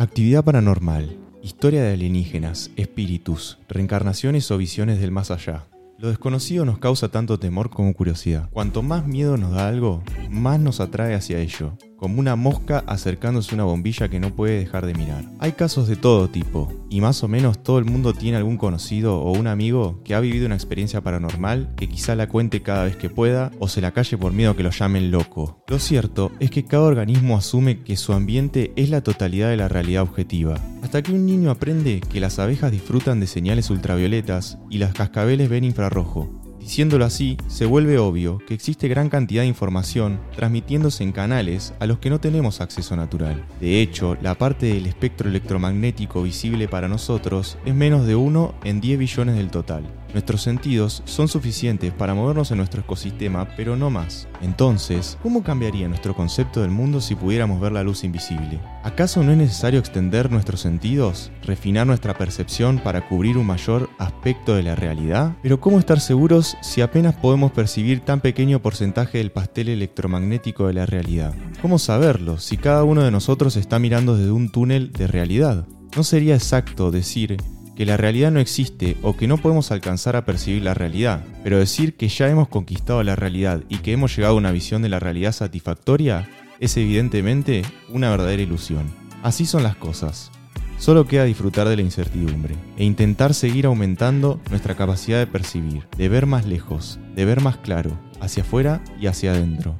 Actividad paranormal, historia de alienígenas, espíritus, reencarnaciones o visiones del más allá. Lo desconocido nos causa tanto temor como curiosidad. Cuanto más miedo nos da algo, más nos atrae hacia ello, como una mosca acercándose a una bombilla que no puede dejar de mirar. Hay casos de todo tipo, y más o menos todo el mundo tiene algún conocido o un amigo que ha vivido una experiencia paranormal que quizá la cuente cada vez que pueda o se la calle por miedo a que lo llamen loco. Lo cierto es que cada organismo asume que su ambiente es la totalidad de la realidad objetiva, hasta que un niño aprende que las abejas disfrutan de señales ultravioletas y las cascabeles ven infrarrojo. Diciéndolo así, se vuelve obvio que existe gran cantidad de información transmitiéndose en canales a los que no tenemos acceso natural. De hecho, la parte del espectro electromagnético visible para nosotros es menos de 1 en 10 billones del total. Nuestros sentidos son suficientes para movernos en nuestro ecosistema, pero no más. Entonces, ¿cómo cambiaría nuestro concepto del mundo si pudiéramos ver la luz invisible? ¿Acaso no es necesario extender nuestros sentidos, refinar nuestra percepción para cubrir un mayor aspecto de la realidad? Pero ¿cómo estar seguros si apenas podemos percibir tan pequeño porcentaje del pastel electromagnético de la realidad? ¿Cómo saberlo si cada uno de nosotros está mirando desde un túnel de realidad? ¿No sería exacto decir que la realidad no existe o que no podemos alcanzar a percibir la realidad, pero decir que ya hemos conquistado la realidad y que hemos llegado a una visión de la realidad satisfactoria es evidentemente una verdadera ilusión. Así son las cosas. Solo queda disfrutar de la incertidumbre e intentar seguir aumentando nuestra capacidad de percibir, de ver más lejos, de ver más claro, hacia afuera y hacia adentro.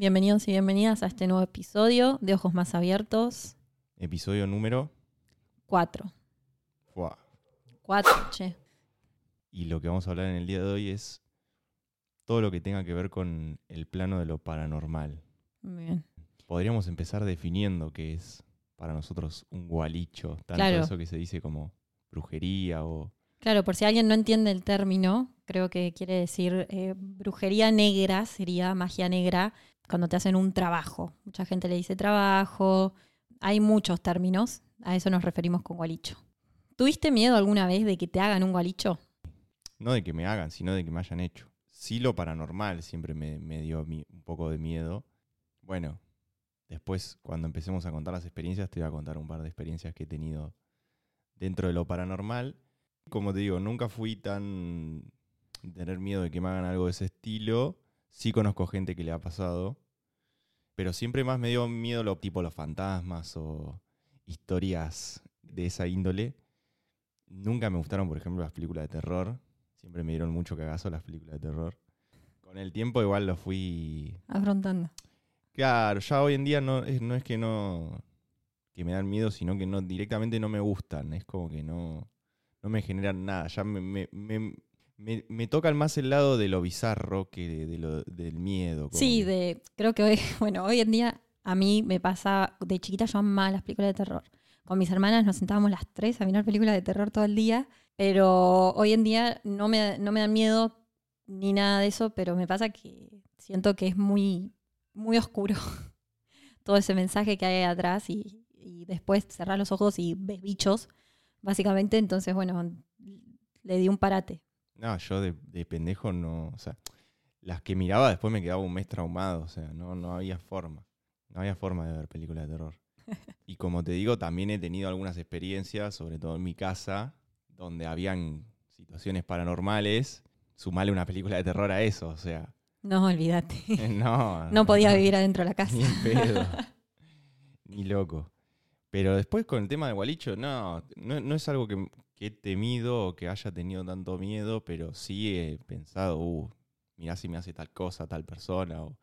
Bienvenidos y bienvenidas a este nuevo episodio de Ojos Más Abiertos. Episodio número 4. Fuá. 4, che. Y lo que vamos a hablar en el día de hoy es todo lo que tenga que ver con el plano de lo paranormal. Muy bien. Podríamos empezar definiendo qué es para nosotros un gualicho, tanto Claro. eso que se dice como brujería o Claro, por si alguien no entiende el término, creo que quiere decir eh, brujería negra, sería magia negra, cuando te hacen un trabajo. Mucha gente le dice trabajo, hay muchos términos, a eso nos referimos con gualicho. ¿Tuviste miedo alguna vez de que te hagan un gualicho? no de que me hagan, sino de que me hayan hecho. Sí lo paranormal siempre me, me dio un poco de miedo. Bueno, después cuando empecemos a contar las experiencias te voy a contar un par de experiencias que he tenido dentro de lo paranormal. Como te digo, nunca fui tan tener miedo de que me hagan algo de ese estilo. Sí conozco gente que le ha pasado, pero siempre más me dio miedo lo tipo los fantasmas o historias de esa índole. Nunca me gustaron, por ejemplo, las películas de terror. Siempre me dieron mucho cagazo las películas de terror. Con el tiempo igual lo fui... Afrontando. Claro, ya hoy en día no es, no es que no... que me dan miedo, sino que no directamente no me gustan. Es como que no, no me generan nada. Ya me, me, me, me- me tocan más el lado de lo bizarro que de, de lo, del miedo. como Sí, de, creo que hoy, bueno, hoy en día a mí me pasa, de chiquita yo amaba las películas de terror. Con mis hermanas nos sentábamos las tres a mirar películas de terror todo el día, pero hoy en día no me, no me dan miedo ni nada de eso, pero me pasa que siento que es muy, muy oscuro todo ese mensaje que hay atrás y, y después cerrar los ojos y ves bichos, básicamente, entonces bueno, le di un parate. No, yo de, de pendejo no. O sea, las que miraba después me quedaba un mes traumado. O sea, no, no había forma. No había forma de ver películas de terror. Y como te digo, también he tenido algunas experiencias, sobre todo en mi casa, donde habían situaciones paranormales. Sumale una película de terror a eso. O sea, No, olvídate. no. No podía vivir adentro de la casa. Ni pedo. Ni loco. Pero después con el tema de Gualicho, no, no, no es algo que, que he temido o que haya tenido tanto miedo, pero sí he pensado, uh, mirá si me hace tal cosa, tal persona, o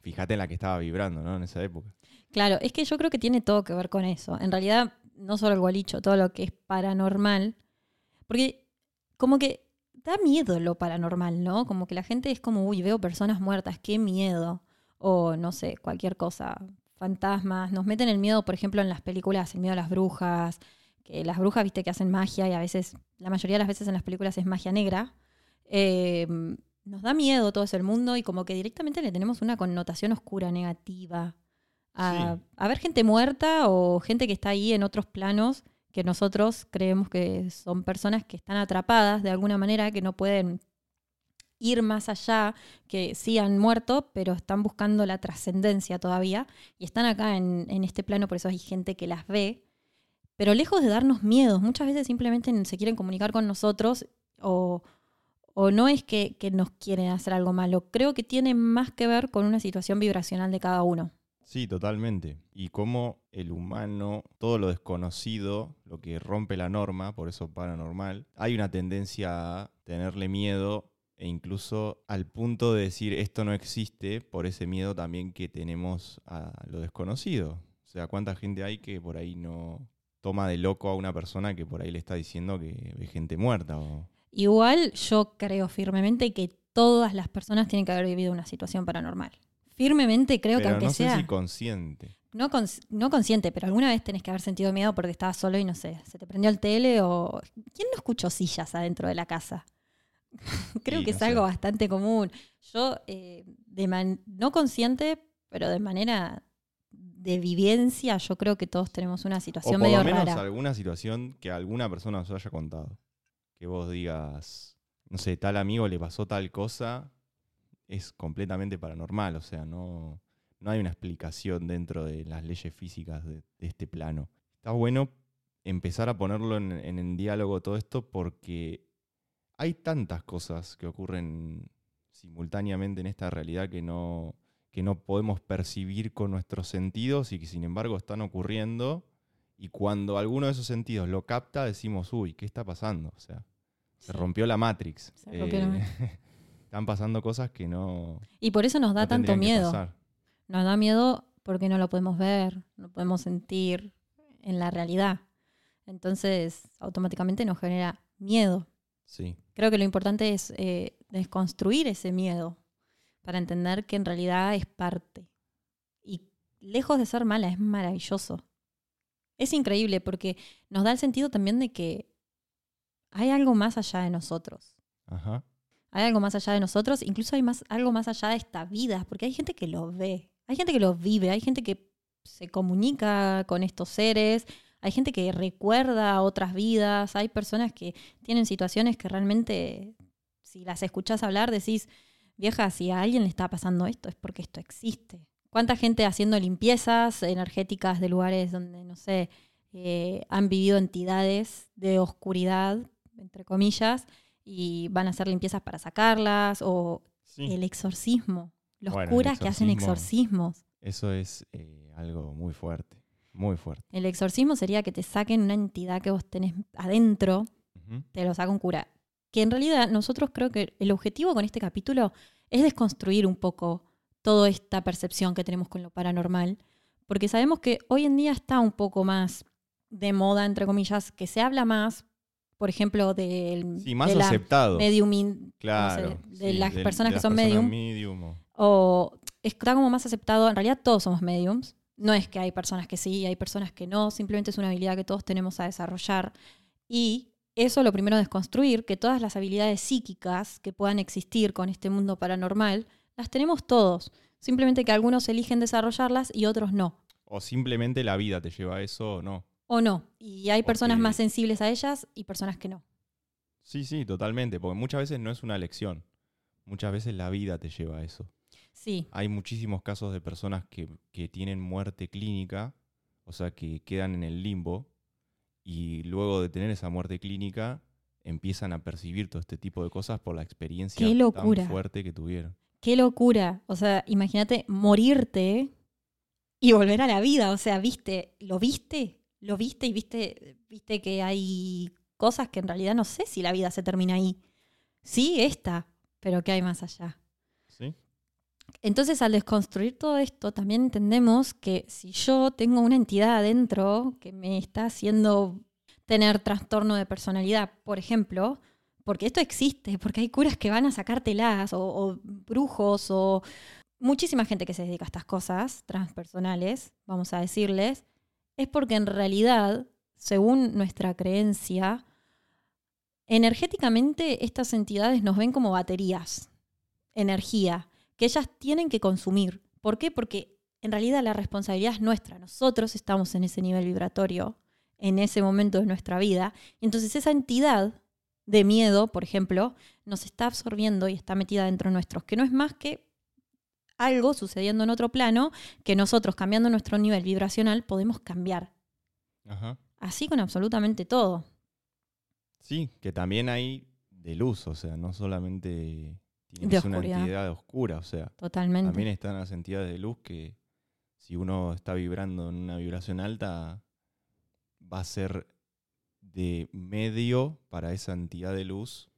fíjate en la que estaba vibrando, ¿no? En esa época. Claro, es que yo creo que tiene todo que ver con eso. En realidad, no solo el gualicho, todo lo que es paranormal. Porque como que da miedo lo paranormal, ¿no? Como que la gente es como, uy, veo personas muertas, qué miedo. O no sé, cualquier cosa, fantasmas. Nos meten el miedo, por ejemplo, en las películas, el miedo a las brujas. Que las brujas, viste, que hacen magia y a veces, la mayoría de las veces en las películas es magia negra. Eh, nos da miedo todo ese mundo y como que directamente le tenemos una connotación oscura, negativa. A, Sí. a ver gente muerta o gente que está ahí en otros planos que nosotros creemos que son personas que están atrapadas de alguna manera, que no pueden ir más allá, que sí han muerto, pero están buscando la trascendencia todavía y están acá en, en este plano, por eso hay gente que las ve, pero lejos de darnos miedos, muchas veces simplemente se quieren comunicar con nosotros o, o no es que, que nos quieren hacer algo malo, creo que tiene más que ver con una situación vibracional de cada uno. Sí, totalmente. Y cómo el humano, todo lo desconocido, lo que rompe la norma, por eso paranormal, hay una tendencia a tenerle miedo e incluso al punto de decir esto no existe por ese miedo también que tenemos a lo desconocido. O sea, cuánta gente hay que por ahí no toma de loco a una persona que por ahí le está diciendo que ve gente muerta. O... Igual yo creo firmemente que todas las personas tienen que haber vivido una situación paranormal. Firmemente creo que aunque no sé sea si consciente. no, cons- no consciente, pero alguna vez tenés que haber sentido miedo porque estabas solo y no sé, se te prendió el tele o... ¿Quién no escuchó sillas adentro de la casa? creo Sí, que no es algo bastante común. Yo, eh, de man- no consciente, pero de manera de vivencia, yo creo que todos tenemos una O situación por medio lo menos rara. alguna situación que alguna persona nos haya contado. Que vos digas, no sé, tal amigo le pasó tal cosa, es completamente paranormal. O sea, no, no hay una explicación dentro de las leyes físicas de, de este plano. Está bueno empezar a ponerlo en, en, en diálogo todo esto porque hay tantas cosas que ocurren simultáneamente en esta realidad que no, que no podemos percibir con nuestros sentidos y que sin embargo están ocurriendo. Y cuando alguno de esos sentidos lo capta, decimos, uy, ¿qué está pasando? O sea, se rompió la Matrix. Se rompió la Eh, están pasando cosas que no, Y por eso nos da no tanto miedo. Nos da miedo porque no lo podemos ver, no podemos sentir en la realidad. Entonces, automáticamente nos genera miedo. Sí, Creo que lo importante es eh, desconstruir ese miedo para entender que en realidad es parte. Y lejos de ser mala, es maravilloso. Es increíble porque nos da el sentido también de que hay algo más allá de nosotros. ajá. Hay algo más allá de nosotros, incluso hay más, algo más allá de esta vida, porque hay gente que lo ve, hay gente que lo vive, hay gente que se comunica con estos seres, hay gente que recuerda otras vidas, hay personas que tienen situaciones que realmente, si las escuchás hablar, decís, vieja, si a alguien le está pasando esto es porque esto existe. ¿Cuánta gente haciendo limpiezas energéticas de lugares donde, no sé, eh, han vivido entidades de oscuridad, entre comillas, y van a hacer limpiezas para sacarlas, o Sí. el exorcismo, los Bueno, curas que hacen exorcismo. exorcismos. Eso es eh, algo muy fuerte, muy fuerte. El exorcismo sería que te saquen una entidad que vos tenés adentro, te lo saca un cura. Que en realidad nosotros creo que el objetivo con este capítulo es desconstruir un poco toda esta percepción que tenemos con lo paranormal, porque sabemos que hoy en día está un poco más de moda, entre comillas, que se habla más, por ejemplo, del, Sí, más de la aceptado. Claro. no sé, de sí, las de- personas de que las son personas medium, medium o está como más aceptado. En realidad todos somos mediums. No es que hay personas que sí, hay personas que no. Simplemente es una habilidad que todos tenemos a desarrollar. Y eso lo primero es construir, que todas las habilidades psíquicas que puedan existir con este mundo paranormal, las tenemos todos. Simplemente que algunos eligen desarrollarlas y otros no. O simplemente la vida te lleva a eso o no. O no. Y hay personas Porque- más sensibles a ellas y personas que no. Sí, sí, totalmente. Porque muchas veces no es una elección. Muchas veces la vida te lleva a eso. Sí, Hay muchísimos casos de personas que, que tienen muerte clínica, o sea, que quedan en el limbo, y luego de tener esa muerte clínica empiezan a percibir todo este tipo de cosas por la experiencia ¡Qué locura! tan fuerte que tuvieron. Qué locura. O sea, imagínate morirte y volver a la vida. O sea, viste, lo viste, lo viste y viste, viste que hay cosas que en realidad no sé si la vida se termina ahí. Sí, esta, pero ¿qué hay más allá? ¿Sí? Entonces, al desconstruir todo esto, también entendemos que si yo tengo una entidad adentro que me está haciendo tener trastorno de personalidad, por ejemplo, porque esto existe, porque hay curas que van a sacártelas, o, o brujos, o muchísima gente que se dedica a estas cosas transpersonales, vamos a decirles, es porque en realidad, según nuestra creencia, energéticamente estas entidades nos ven como baterías. energía que ellas tienen que consumir. ¿Por qué? Porque en realidad la responsabilidad es nuestra. Nosotros estamos en ese nivel vibratorio, en ese momento de nuestra vida. Y entonces esa entidad de miedo, por ejemplo, nos está absorbiendo y está metida dentro de nuestros, que no es más que algo sucediendo en otro plano que nosotros, cambiando nuestro nivel vibracional, podemos cambiar. Ajá. Así con absolutamente todo. Sí, que también hay de luz, o sea, no solamente tiene De que ser una entidad oscura, o sea, Totalmente. también están las entidades de luz que si uno está vibrando en una vibración alta, va a ser de medio para esa entidad de luz,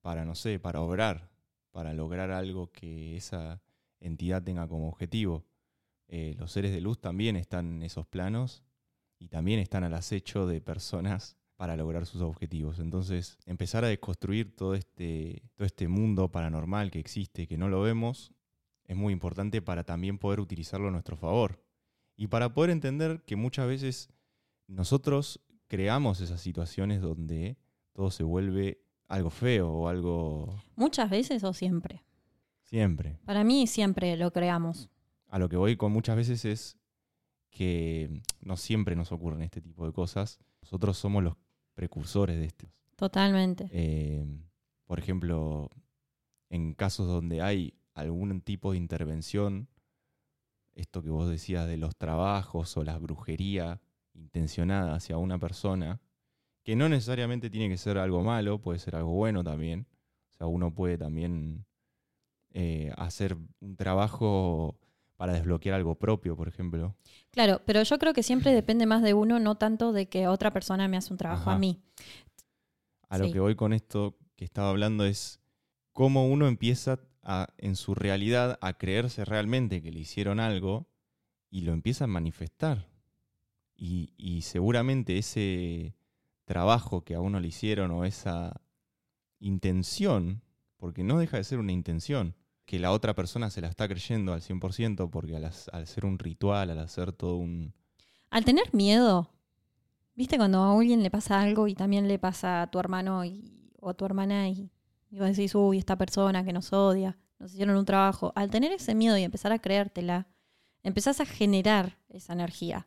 para, no sé, para obrar, para lograr algo que esa entidad tenga como objetivo. Eh, los seres de luz también están en esos planos y también están al acecho de personas para lograr sus objetivos. Entonces, empezar a desconstruir todo este, todo este mundo paranormal que existe, que no lo vemos, es muy importante para también poder utilizarlo a nuestro favor. Y para poder entender que muchas veces nosotros creamos esas situaciones donde todo se vuelve algo feo o algo Muchas veces o siempre. siempre. Para mí siempre lo creamos. A lo que voy con muchas veces es que no siempre nos ocurren este tipo de cosas. Nosotros somos los precursores de esto. Totalmente. Eh, por ejemplo, en casos donde hay algún tipo de intervención, esto que vos decías de los trabajos o la brujería intencionada hacia una persona, que no necesariamente tiene que ser algo malo, puede ser algo bueno también. O sea, uno puede también eh, hacer un trabajo para desbloquear algo propio, por ejemplo. Claro, pero yo creo que siempre depende más de uno, no tanto de que otra persona me hace un trabajo Ajá. a mí. A lo que voy con esto que estaba hablando es cómo uno empieza a, en su realidad a creerse realmente que le hicieron algo y lo empieza a manifestar. Y, y seguramente ese trabajo que a uno le hicieron o esa intención, porque no deja de ser una intención, que la otra persona se la está creyendo al 100% porque al, al hacer un ritual, al hacer todo un... Al tener miedo, ¿viste cuando a alguien le pasa algo y también le pasa a tu hermano y- o a tu hermana y, y vos decís, uy, esta persona que nos odia, nos hicieron un trabajo? Al tener ese miedo y empezar a creértela, empezás a generar esa energía.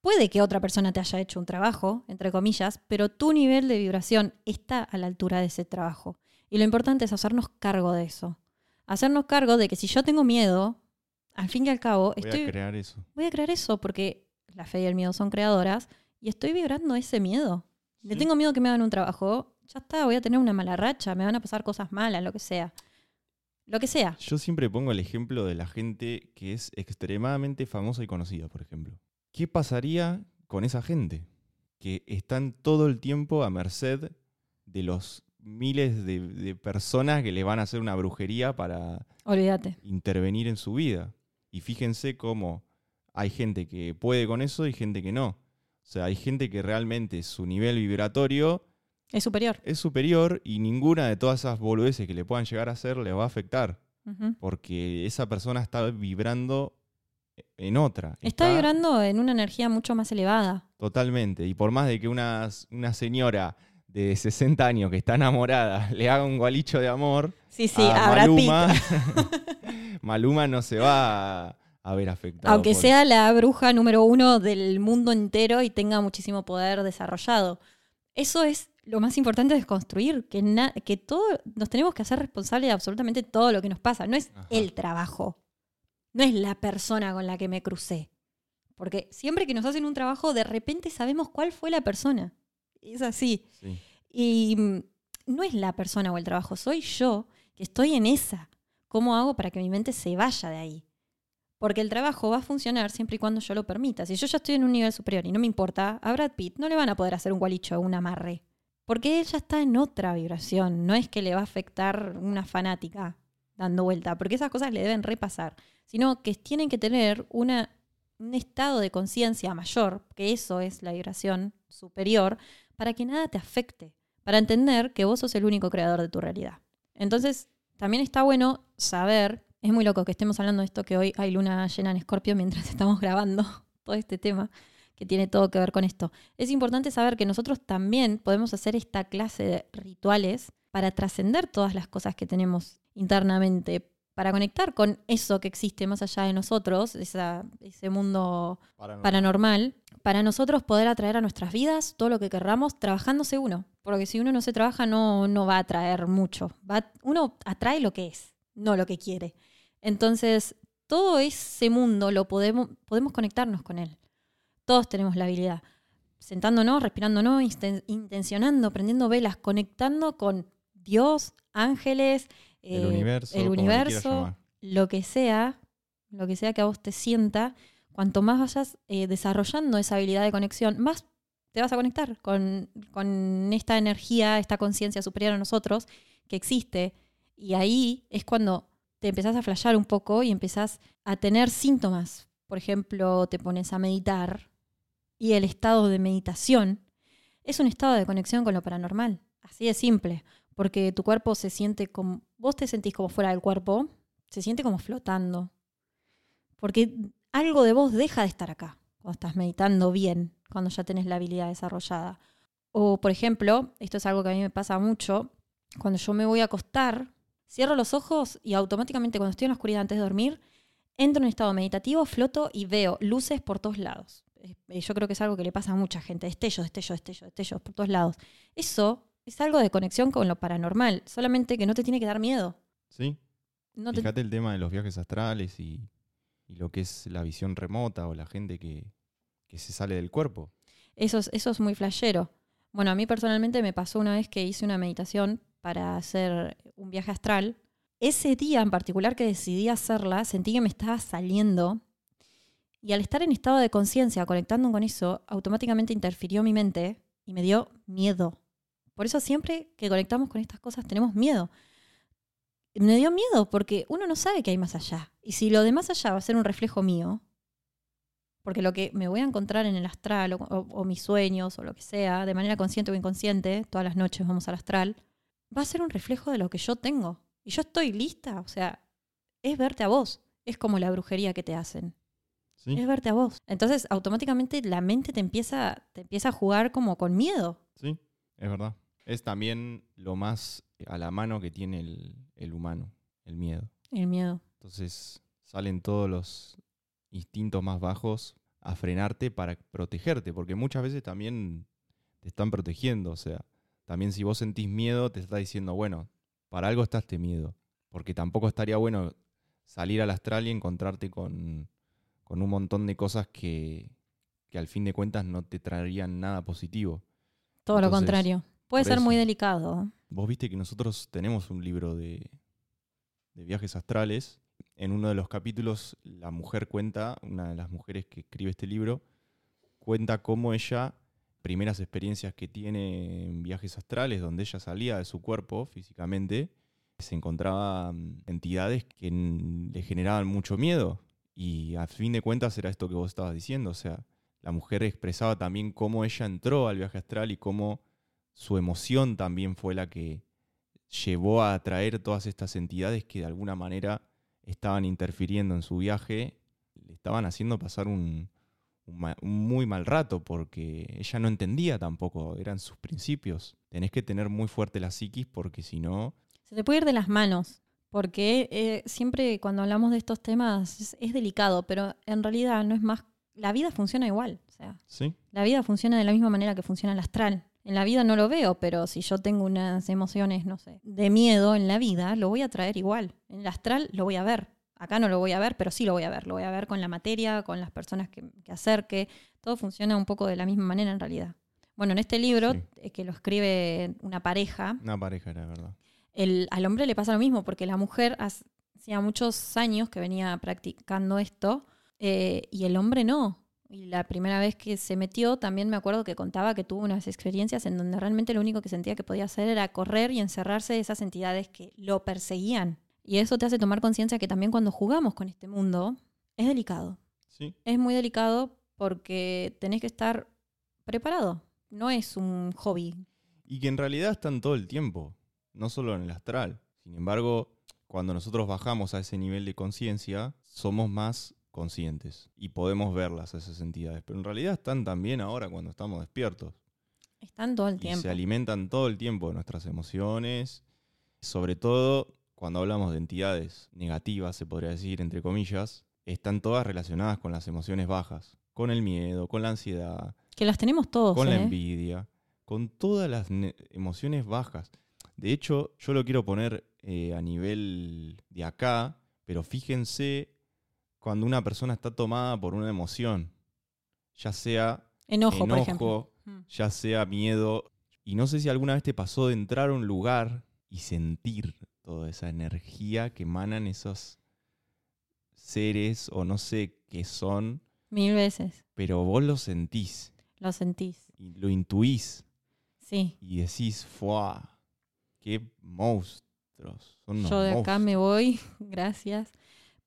Puede que otra persona te haya hecho un trabajo, entre comillas, pero tu nivel de vibración está a la altura de ese trabajo. Y lo importante es hacernos cargo de eso. Hacernos cargo de que si yo tengo miedo, al fin y al cabo, Voy estoy a crear eso. voy a crear eso porque la fe y el miedo son creadoras y estoy vibrando ese miedo. Le Sí. tengo miedo que me hagan un trabajo, ya está, voy a tener una mala racha, me van a pasar cosas malas, lo que sea. Lo que sea. Yo siempre pongo el ejemplo de la gente que es extremadamente famosa y conocida, por ejemplo. ¿Qué pasaría con esa gente? Que están todo el tiempo a merced de los miles de, de personas que le van a hacer una brujería para Olvídate. intervenir en su vida. Y fíjense cómo hay gente que puede con eso y gente que no. O sea, hay gente que realmente su nivel vibratorio Es superior. es superior y ninguna de todas esas boludeces que le puedan llegar a hacer le va a afectar porque esa persona está vibrando en otra. Está vibrando en una energía mucho más elevada. Totalmente. Y por más de que una, una señora de 60 años que está enamorada le haga un gualicho de amor, Sí, sí, a. Maluma, Maluma no se va a, a ver afectado. Aunque por- sea la bruja número uno del mundo entero y tenga muchísimo poder desarrollado. Eso es lo más importante de construir, que, na- que todo, nos tenemos que hacer responsables de absolutamente todo lo que nos pasa. No es Ajá. el trabajo, no es la persona con la que me crucé. Porque siempre que nos hacen un trabajo, de repente sabemos cuál fue la persona. Es así. Sí. Y mm, no es la persona o el trabajo, soy yo que estoy en esa. ¿Cómo hago para que mi mente se vaya de ahí? Porque el trabajo va a funcionar siempre y cuando yo lo permita. Si yo ya estoy en un nivel superior y no me importa, a Brad Pitt no le van a poder hacer un gualicho o un amarre. Porque él ya está en otra vibración. No es que le va a afectar una fanática dando vuelta, porque esas cosas le deben repasar. Sino que tienen que tener una, un estado de conciencia mayor, que eso es la vibración superior, para que nada te afecte. Para entender que vos sos el único creador de tu realidad. Entonces, también está bueno saber, es muy loco que estemos hablando de esto, que hoy hay luna llena en Escorpio mientras estamos grabando todo este tema, que tiene todo que ver con esto. Es importante saber que nosotros también podemos hacer esta clase de rituales para trascender todas las cosas que tenemos internamente para conectar con eso que existe más allá de nosotros, esa- ese mundo paranormal, para nosotros poder atraer a nuestras vidas todo lo que querramos trabajándose uno. Porque si uno no se trabaja no, no va a atraer mucho. Va, uno atrae lo que es, no lo que quiere. Entonces, todo ese mundo lo podemos, podemos conectarnos con él. Todos tenemos la habilidad. Sentándonos, respirándonos, intencionando, prendiendo velas, conectando con Dios, ángeles, El eh, universo. el universo, lo que sea, lo que sea que a vos te sienta, cuanto más vayas eh, desarrollando esa habilidad de conexión, más te vas a conectar con, con esta energía, esta conciencia superior a nosotros que existe. Y ahí es cuando te empezás a flashear un poco y empezás a tener síntomas. Por ejemplo, te pones a meditar y el estado de meditación es un estado de conexión con lo paranormal. Así de simple. Porque tu cuerpo se siente como. Vos te sentís como fuera del cuerpo, se siente como flotando. Porque algo de vos deja de estar acá cuando estás meditando bien, cuando ya tenés la habilidad desarrollada. O, por ejemplo, esto es algo que a mí me pasa mucho, cuando yo me voy a acostar, cierro los ojos y automáticamente cuando estoy en la oscuridad antes de dormir, entro en estado meditativo, floto y veo luces por todos lados. Eh, Yo creo que es algo que le pasa a mucha gente, destellos, destellos, destellos, destellos por todos lados. Eso es algo de conexión con lo paranormal, solamente que no te tiene que dar miedo. Sí. No te- Fíjate el tema de los viajes astrales y, y lo que es la visión remota o la gente que, que se sale del cuerpo. Eso es, eso es muy flashero. Bueno, a mí personalmente me pasó una vez que hice una meditación para hacer un viaje astral. Ese día en particular que decidí hacerla, sentí que me estaba saliendo. Y al estar en estado de conciencia, conectando con eso, automáticamente interfirió mi mente y me dio miedo. Por eso siempre que conectamos con estas cosas tenemos miedo. Me dio miedo porque uno no sabe qué hay más allá. Y si lo de más allá va a ser un reflejo mío, porque lo que me voy a encontrar en el astral o, o- o mis sueños o lo que sea, de manera consciente o inconsciente, todas las noches vamos al astral, va a ser un reflejo de lo que yo tengo. Y yo estoy lista, o sea, es verte a vos. Es como la brujería que te hacen. ¿sí? Es verte a vos. Entonces, automáticamente la mente te empieza, te empieza a jugar como con miedo. Sí, es verdad. Es también lo más a la mano que tiene el, el humano, el miedo. El miedo. Entonces salen todos los instintos más bajos a frenarte para protegerte, porque muchas veces también te están protegiendo. O sea, también si vos sentís miedo, te está diciendo, bueno, para algo está este miedo. Porque tampoco estaría bueno salir al astral y encontrarte con, con un montón de cosas que, que al fin de cuentas no te traerían nada positivo. Todo lo contrario. Puede ser muy delicado. Vos viste que nosotros tenemos un libro de, de viajes astrales. En uno de los capítulos, la mujer cuenta, una de las mujeres que escribe este libro, cuenta cómo ella, primeras experiencias que tiene en viajes astrales, donde ella salía de su cuerpo físicamente, se encontraba mm, entidades que le generaban mucho miedo. Y a fin de cuentas era esto que vos estabas diciendo. O sea, la mujer expresaba también cómo ella entró al viaje astral y cómo su emoción también fue la que llevó a atraer todas estas entidades que de alguna manera estaban interfiriendo en su viaje, le estaban haciendo pasar un, un ma- un muy mal rato porque ella no entendía tampoco, eran sus principios. Tenés que tener muy fuerte la psiquis porque si no, Se te puede ir de las manos, porque eh, siempre cuando hablamos de estos temas es, es delicado, pero en realidad no es más. La vida funciona igual. O sea, ¿sí? la vida funciona de la misma manera que funciona el astral. En la vida no lo veo, pero si yo tengo unas emociones, no sé, de miedo en la vida, lo voy a traer igual. En el astral lo voy a ver. Acá no lo voy a ver, pero sí lo voy a ver. Lo voy a ver con la materia, con las personas que, que acerque. Todo funciona un poco de la misma manera en realidad. Bueno, en este libro, Sí. eh, que lo escribe una pareja, Una pareja era verdad. el- al hombre le pasa lo mismo, porque la mujer hacía muchos años que venía practicando esto eh, y el hombre no. Y la primera vez que se metió, también me acuerdo que contaba que tuvo unas experiencias en donde realmente lo único que sentía que podía hacer era correr y encerrarse de esas entidades que lo perseguían. Y eso te hace tomar conciencia que también cuando jugamos con este mundo es delicado. Sí, Es muy delicado porque tenés que estar preparado. No es un hobby. Y que en realidad están todo el tiempo, no solo en el astral. Sin embargo, cuando nosotros bajamos a ese nivel de conciencia, somos más conscientes y podemos verlas a esas entidades. Pero en realidad están también ahora cuando estamos despiertos. Están todo el Y tiempo. se alimentan todo el tiempo de nuestras emociones, sobre todo cuando hablamos de entidades negativas, se podría decir, entre comillas, están todas relacionadas con las emociones bajas, con el miedo, con la ansiedad, Que las tenemos todos. con la ¿eh? envidia, con todas las ne- emociones bajas. De hecho, yo lo quiero poner eh, a nivel de acá, pero fíjense cuando una persona está tomada por una emoción, ya sea Enojo, por enojo, ejemplo. Mm. ya sea miedo. Y no sé si alguna vez te pasó de entrar a un lugar y sentir toda esa energía que emanan esos seres o no sé qué son, Mil veces. pero vos lo sentís Lo sentís. y lo intuís Sí. y decís, ¡fuah! ¡Qué monstruos! Son unos Yo de acá me voy, gracias.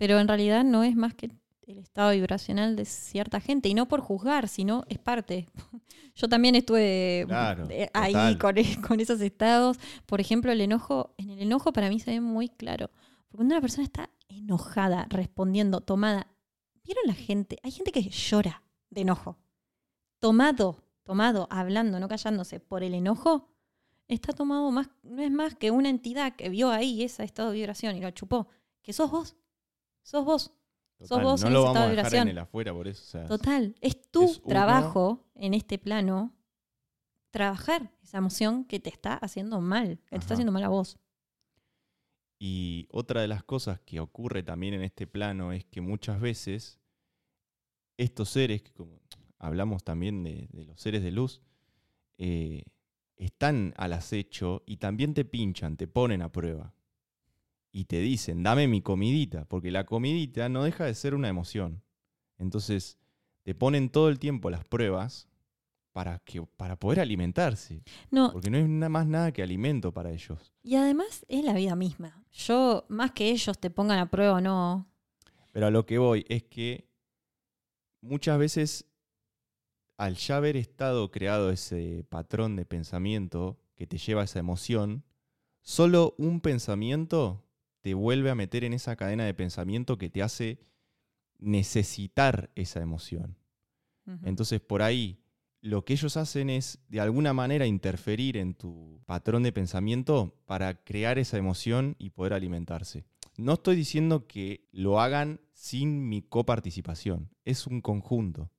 Pero en realidad no es más que el estado vibracional de cierta gente. Y no por juzgar, sino es parte. Yo también estuve Claro, eh, ahí con, e- con esos estados. Por ejemplo, el enojo, en el enojo para mí se ve muy claro. Porque cuando una persona está enojada, respondiendo, tomada. ¿Vieron la gente? Hay gente que llora de enojo. Tomado, tomado, hablando, no callándose por el enojo, está tomado más, no es más que una entidad que vio ahí ese estado de vibración y lo chupó. Que sos vos. Sos vos. Total, vos no en lo ese vamos estado de dejar en vibración. el afuera por eso. o sea, Total. Es tu es uno- trabajo en este plano trabajar esa emoción que te está haciendo mal, que te está haciendo mal a vos. Y otra de las cosas que ocurre también en este plano es que muchas veces estos seres, que como hablamos también de, de los seres de luz, eh, están al acecho y también te pinchan, te ponen a prueba. Y te dicen, dame mi comidita, porque la comidita no deja de ser una emoción. Entonces, te ponen todo el tiempo las pruebas para, que, para poder alimentarse. No, Porque no es nada más nada que alimento para ellos. y además es la vida misma. Yo, más que ellos te pongan a prueba o no, Pero a lo que voy es que muchas veces, al ya haber estado creado ese patrón de pensamiento que te lleva a esa emoción, solo un pensamiento te vuelve a meter en esa cadena de pensamiento que te hace necesitar esa emoción. Entonces, por ahí, lo que ellos hacen es, de alguna manera, interferir en tu patrón de pensamiento para crear esa emoción y poder alimentarse. No estoy diciendo que lo hagan sin mi coparticipación. Es un conjunto.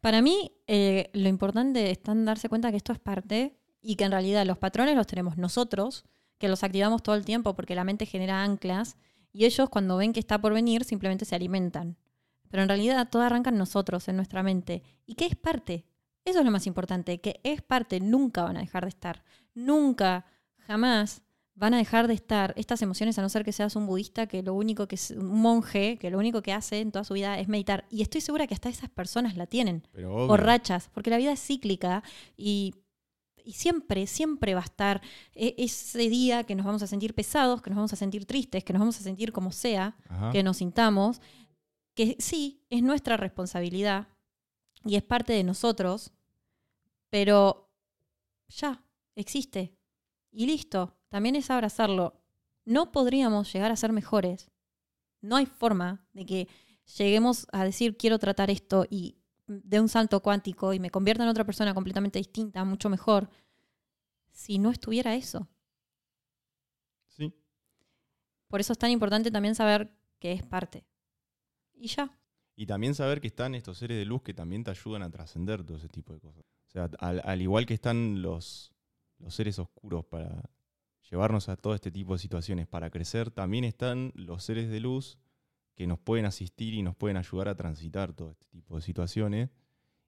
Para mí, eh, lo importante en darse cuenta que esto es parte y que en realidad los patrones los tenemos nosotros, que los activamos todo el tiempo porque la mente genera anclas y ellos cuando ven que está por venir simplemente se alimentan. Pero en realidad todo arranca en nosotros, en nuestra mente. ¿Y qué es parte? Eso es lo más importante, que es parte, nunca van a dejar de estar. Nunca, jamás van a dejar de estar estas emociones a no ser que seas un budista que lo único que es un monje, que lo único que hace en toda su vida es meditar. Y estoy segura que hasta esas personas la tienen Pero obvio, por rachas, porque la vida es cíclica y, y siempre, siempre va a estar e- ese día que nos vamos a sentir pesados, que nos vamos a sentir tristes, que nos vamos a sentir como sea, Ajá. que nos sintamos, que sí, es nuestra responsabilidad y es parte de nosotros, pero ya, existe. Y listo, también es abrazarlo. No podríamos llegar a ser mejores. No hay forma de que lleguemos a decir quiero tratar esto y de un salto cuántico y me convierta en otra persona completamente distinta, mucho mejor, si no estuviera eso. Sí. Por eso es tan importante también saber que es parte. Y ya. Y también saber que están estos seres de luz que también te ayudan a trascender todo ese tipo de cosas. O sea, al, al igual que están los, los seres oscuros para llevarnos a todo este tipo de situaciones, para crecer, también están los seres de luz que nos pueden asistir y nos pueden ayudar a transitar todo este tipo de situaciones.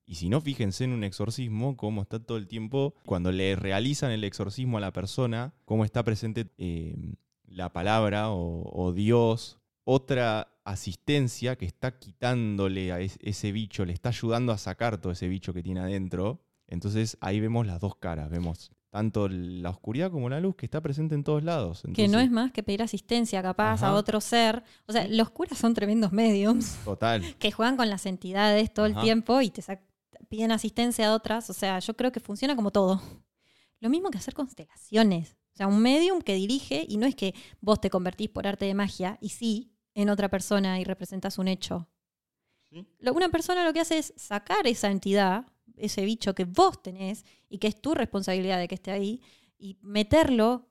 Y si no, fíjense en un exorcismo, cómo está todo el tiempo, cuando le realizan el exorcismo a la persona, cómo está presente eh, la palabra o, Dios, otra asistencia que está quitándole a es- ese bicho, le está ayudando a sacar todo ese bicho que tiene adentro. Entonces ahí vemos las dos caras, vemos tanto la oscuridad como la luz que está presente en todos lados. que no es más que pedir asistencia capaz a otro ser. O sea, los curas son tremendos mediums Total. que juegan con las entidades todo el tiempo y te piden asistencia a otras. O sea, yo creo que funciona como todo. Lo mismo que hacer constelaciones. O sea, un medium que dirige y no es que vos te convertís por arte de magia y sí en otra persona y representas un hecho. Sí. Lo- Una persona lo que hace es sacar esa entidad, ese bicho que vos tenés y que es tu responsabilidad de que esté ahí, y meterlo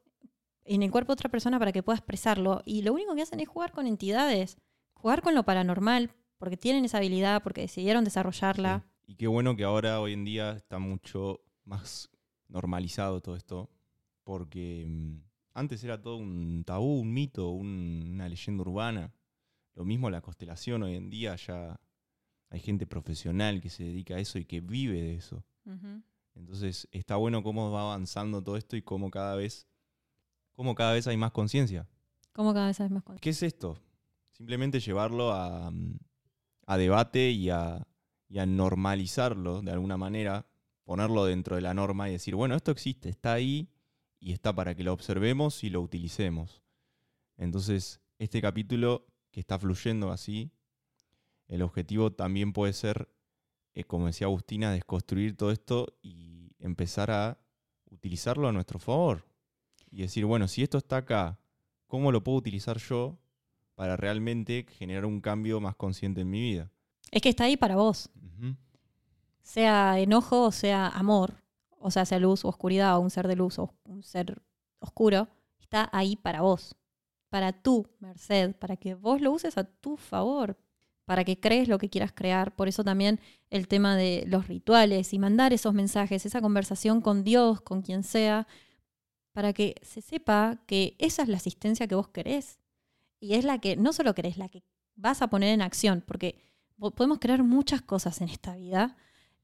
en el cuerpo de otra persona para que pueda expresarlo. Y lo único que hacen es jugar con entidades, jugar con lo paranormal, porque tienen esa habilidad, porque decidieron desarrollarla. Y qué bueno que ahora, hoy en día, está mucho más normalizado todo esto, porque mm, antes era todo un tabú, un mito, un- una leyenda urbana. Lo mismo la constelación, hoy en día ya hay gente profesional que se dedica a eso y que vive de eso. Entonces está bueno cómo va avanzando todo esto y cómo cada vez, cómo cada vez hay más conciencia. Como cada vez hay más. ¿Qué es esto? Simplemente llevarlo a, a debate y a, y a normalizarlo de alguna manera, ponerlo dentro de la norma y decir, bueno, esto existe, está ahí y está para que lo observemos y lo utilicemos. Entonces, este capítulo que está fluyendo así, el objetivo también puede ser, eh, como decía Agustina, desconstruir todo esto y empezar a utilizarlo a nuestro favor. Y decir, bueno, si esto está acá, ¿cómo lo puedo utilizar yo para realmente generar un cambio más consciente en mi vida? Es que está ahí para vos. Sea enojo o sea amor, o sea, sea luz o oscuridad, o un ser de luz o un ser oscuro, está ahí para vos, para tu merced, para que vos lo uses a tu favor, para que crees lo que quieras crear. Por eso también el tema de los rituales y mandar esos mensajes, esa conversación con Dios, con quien sea, para que se sepa que esa es la asistencia que vos querés. Y es la que no solo querés, la que vas a poner en acción, porque po- podemos creer muchas cosas en esta vida,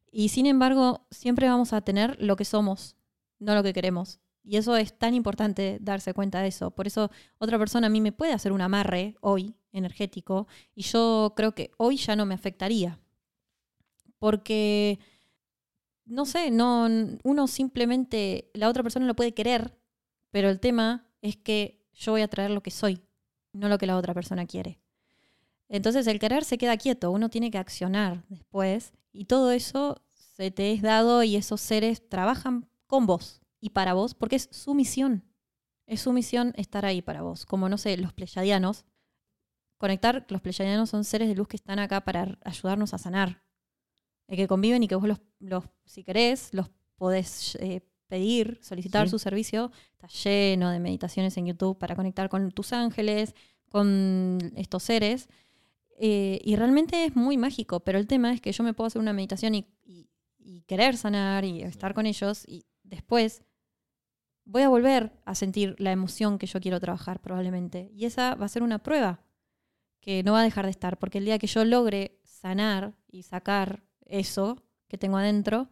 y sin embargo, siempre vamos a tener lo que somos, no lo que queremos. Y eso es tan importante darse cuenta de eso. Por eso otra persona a mí me puede hacer un amarre hoy energético y yo creo que hoy ya no me afectaría. Porque, no sé, no, uno simplemente, la otra persona lo puede querer, pero el tema es que yo voy a traer lo que soy, no lo que la otra persona quiere. Entonces el querer se queda quieto, uno tiene que accionar después y todo eso se te es dado y esos seres trabajan con vos y para vos porque es su misión. Es su misión estar ahí para vos. Como no sé, los pleyadianos. Conectar, los pleyadianos son seres de luz que están acá para ayudarnos a sanar. Eh, que conviven y que vos los, los si querés, los podés eh, pedir, solicitar Sí. su servicio. Está lleno de meditaciones en YouTube para conectar con tus ángeles, con estos seres. Eh, y realmente es muy mágico, pero el tema es que yo me puedo hacer una meditación y, y- y querer sanar y estar con ellos y después voy a volver a sentir la emoción que yo quiero trabajar probablemente. Y esa va a ser una prueba que no va a dejar de estar, porque el día que yo logre sanar y sacar eso que tengo adentro,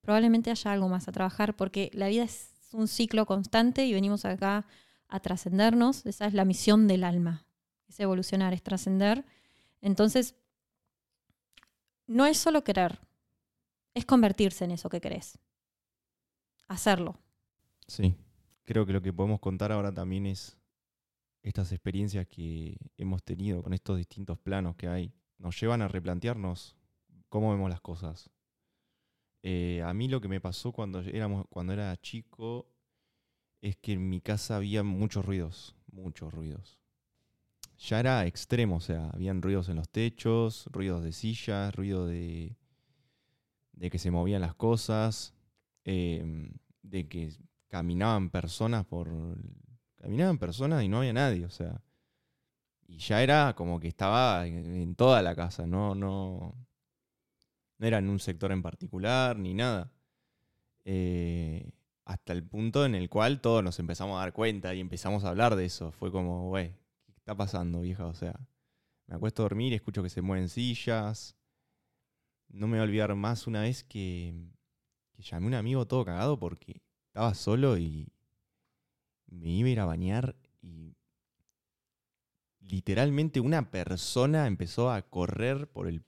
probablemente haya algo más a trabajar, porque la vida es un ciclo constante y venimos acá a trascendernos. Esa es la misión del alma, es evolucionar, es trascender. Entonces, no es solo querer, es convertirse en eso que querés. Hacerlo. Sí. Creo que lo que podemos contar ahora también es estas experiencias que hemos tenido con estos distintos planos que hay. Nos llevan a replantearnos cómo vemos las cosas. Eh, a mí lo que me pasó cuando, éramos, cuando era chico es que en mi casa había muchos ruidos, muchos ruidos. Ya era extremo, o sea, habían ruidos en los techos, ruidos de sillas, ruido de, de que se movían las cosas, eh, de que caminaban personas por... Caminaban personas y no había nadie, o sea. Y ya era como que estaba en, toda la casa, no, no, no era en un sector en particular ni nada. Eh, hasta el punto en el cual todos nos empezamos a dar cuenta y empezamos a hablar de eso. Fue como, güey, ¿qué está pasando, vieja? O sea, me acuesto a dormir escucho que se mueven sillas. No me voy a olvidar más una vez que, que llamé a un amigo todo cagado porque estaba solo y me iba a ir a bañar y literalmente una persona empezó a correr por el,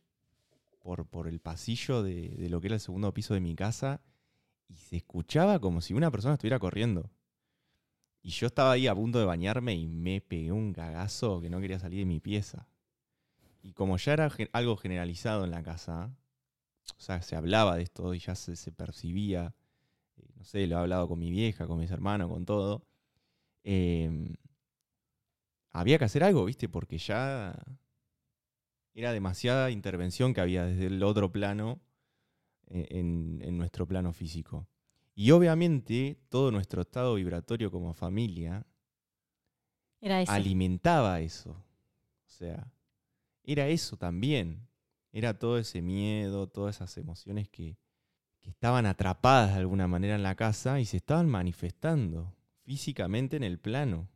por, por el pasillo de, de lo que era el segundo piso de mi casa y se escuchaba como si una persona estuviera corriendo. Y yo estaba ahí a punto de bañarme y me pegué un cagazo que no quería salir de mi pieza. Y como ya era algo generalizado en la casa, o sea, se hablaba de esto y ya se, se percibía, eh, no sé, lo he hablado con mi vieja, con mis hermanos, con todo, eh, había que hacer algo, ¿viste? Porque ya era demasiada intervención que había desde el otro plano eh, en, en nuestro plano físico. Y obviamente todo nuestro estado vibratorio como familia Era eso. alimentaba eso. O sea, era eso también. Era todo ese miedo, todas esas emociones que, que estaban atrapadas de alguna manera en la casa y se estaban manifestando físicamente en el plano.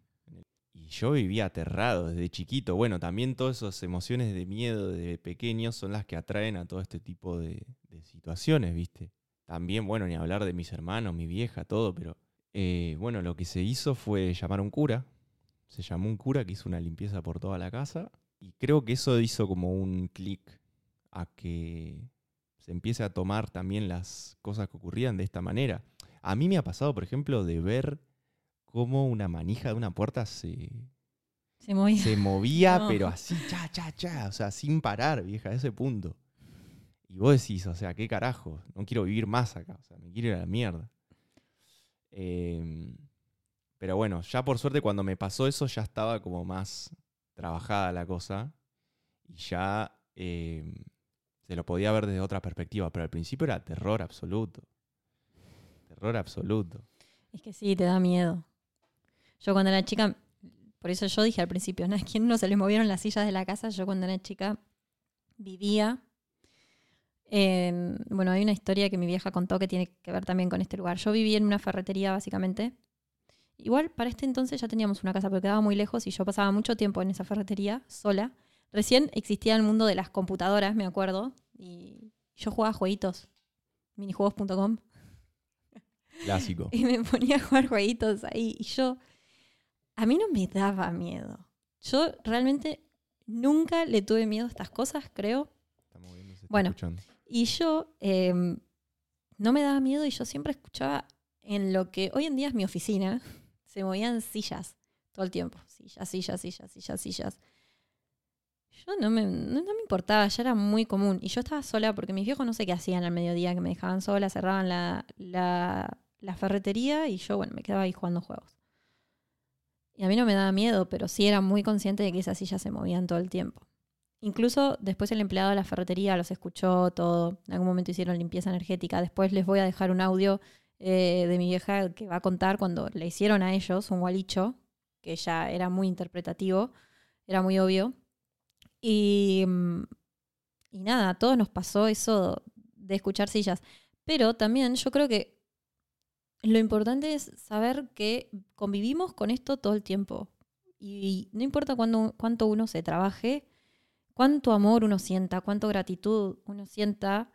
Y yo vivía aterrado desde chiquito. Bueno, también todas esas emociones de miedo de pequeño son las que atraen a todo este tipo de, de situaciones, ¿viste? También, bueno, ni hablar de mis hermanos, mi vieja, todo, pero eh, bueno, lo que se hizo fue llamar a un cura. Se llamó un cura que hizo una limpieza por toda la casa. Y creo que eso hizo como un clic a que se empiece a tomar también las cosas que ocurrían de esta manera. A mí me ha pasado, por ejemplo, de ver cómo una manija de una puerta se, Se movía. se movía, No. pero así, cha, cha, cha, o sea, sin parar, vieja, a ese punto. Y vos decís, o sea, ¿qué carajo? No quiero vivir más acá, o sea, me quiero ir a la mierda. Em, pero bueno, ya por suerte cuando me pasó eso ya estaba como más trabajada la cosa y ya em, se lo podía ver desde otra perspectiva, pero al principio era terror absoluto. Terror absoluto. Es que sí, te da miedo. Yo cuando era chica, por eso yo dije al principio, ¿no? ¿quién no se le movieron las sillas de la casa? Yo cuando era chica vivía. en- bueno, hay una historia que mi vieja contó que tiene que ver también con este lugar. Yo vivía en una ferretería, básicamente. Igual, para este entonces ya teníamos una casa, pero quedaba muy lejos y yo pasaba mucho tiempo en esa ferretería sola. Recién existía el mundo de las computadoras, me acuerdo, y yo jugaba jueguitos, minijuegos.com. Clásico. Y me ponía a jugar jueguitos ahí. Y yo, a mí no me daba miedo. Yo realmente nunca le tuve miedo a estas cosas, creo. Está moviendo, se está Bueno. escuchando. Y yo eh, no me daba miedo y yo siempre escuchaba en lo que hoy en día es mi oficina. Se movían sillas todo el tiempo. Sillas, sillas, sillas, sillas, sillas. Yo no me, no, no me importaba, ya era muy común. Y yo estaba sola porque mis viejos no sé qué hacían al mediodía, que me dejaban sola, cerraban la, la, la ferretería y yo, bueno, me quedaba ahí jugando juegos. Y a mí no me daba miedo, pero sí era muy consciente de que esas sillas se movían todo el tiempo. Incluso después el empleado de la ferretería los escuchó todo. En algún momento hicieron limpieza energética. Después les voy a dejar un audio eh, de mi vieja que va a contar cuando le hicieron a ellos un gualicho, que ya era muy interpretativo, era muy obvio. Y, mm, y nada, a todos nos pasó eso de escuchar sillas. Pero también yo creo que lo importante es saber que convivimos con esto todo el tiempo. Y no importa cuánto uno se trabaje, cuánto amor uno sienta, cuánto gratitud uno sienta,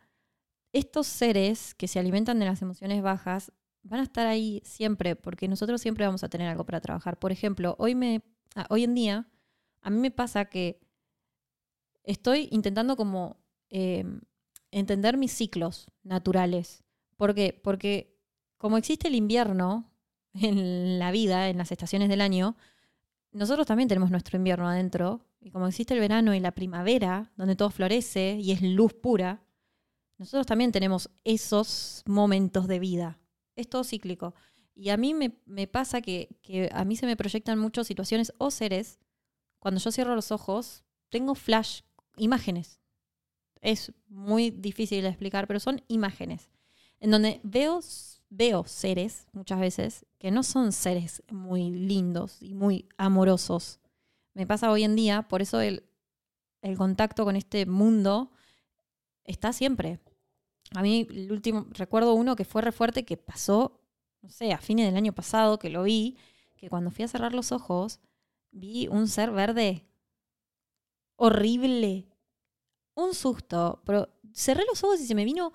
estos seres que se alimentan de las emociones bajas van a estar ahí siempre, porque nosotros siempre vamos a tener algo para trabajar. Por ejemplo, hoy, me, ah, hoy en día a mí me pasa que estoy intentando como eh, entender mis ciclos naturales. ¿Por qué? Porque como existe el invierno en la vida, en las estaciones del año, nosotros también tenemos nuestro invierno adentro. Y como existe el verano y la primavera, donde todo florece y es luz pura, nosotros también tenemos esos momentos de vida. Es todo cíclico. Y a mí me, pasa que, que a mí se me proyectan muchas situaciones o seres. Cuando yo cierro los ojos, tengo flash, imágenes. Es muy difícil de explicar, pero son imágenes. En donde veo, veo seres, muchas veces, que no son seres muy lindos y muy amorosos. Me pasa hoy en día, por eso el, el contacto con este mundo está siempre. A mí, el último, recuerdo uno que fue re fuerte que pasó, no sé, a fines del año pasado, que lo vi, que cuando fui a cerrar los ojos, vi un ser verde horrible. Un susto, pero cerré los ojos y se me vino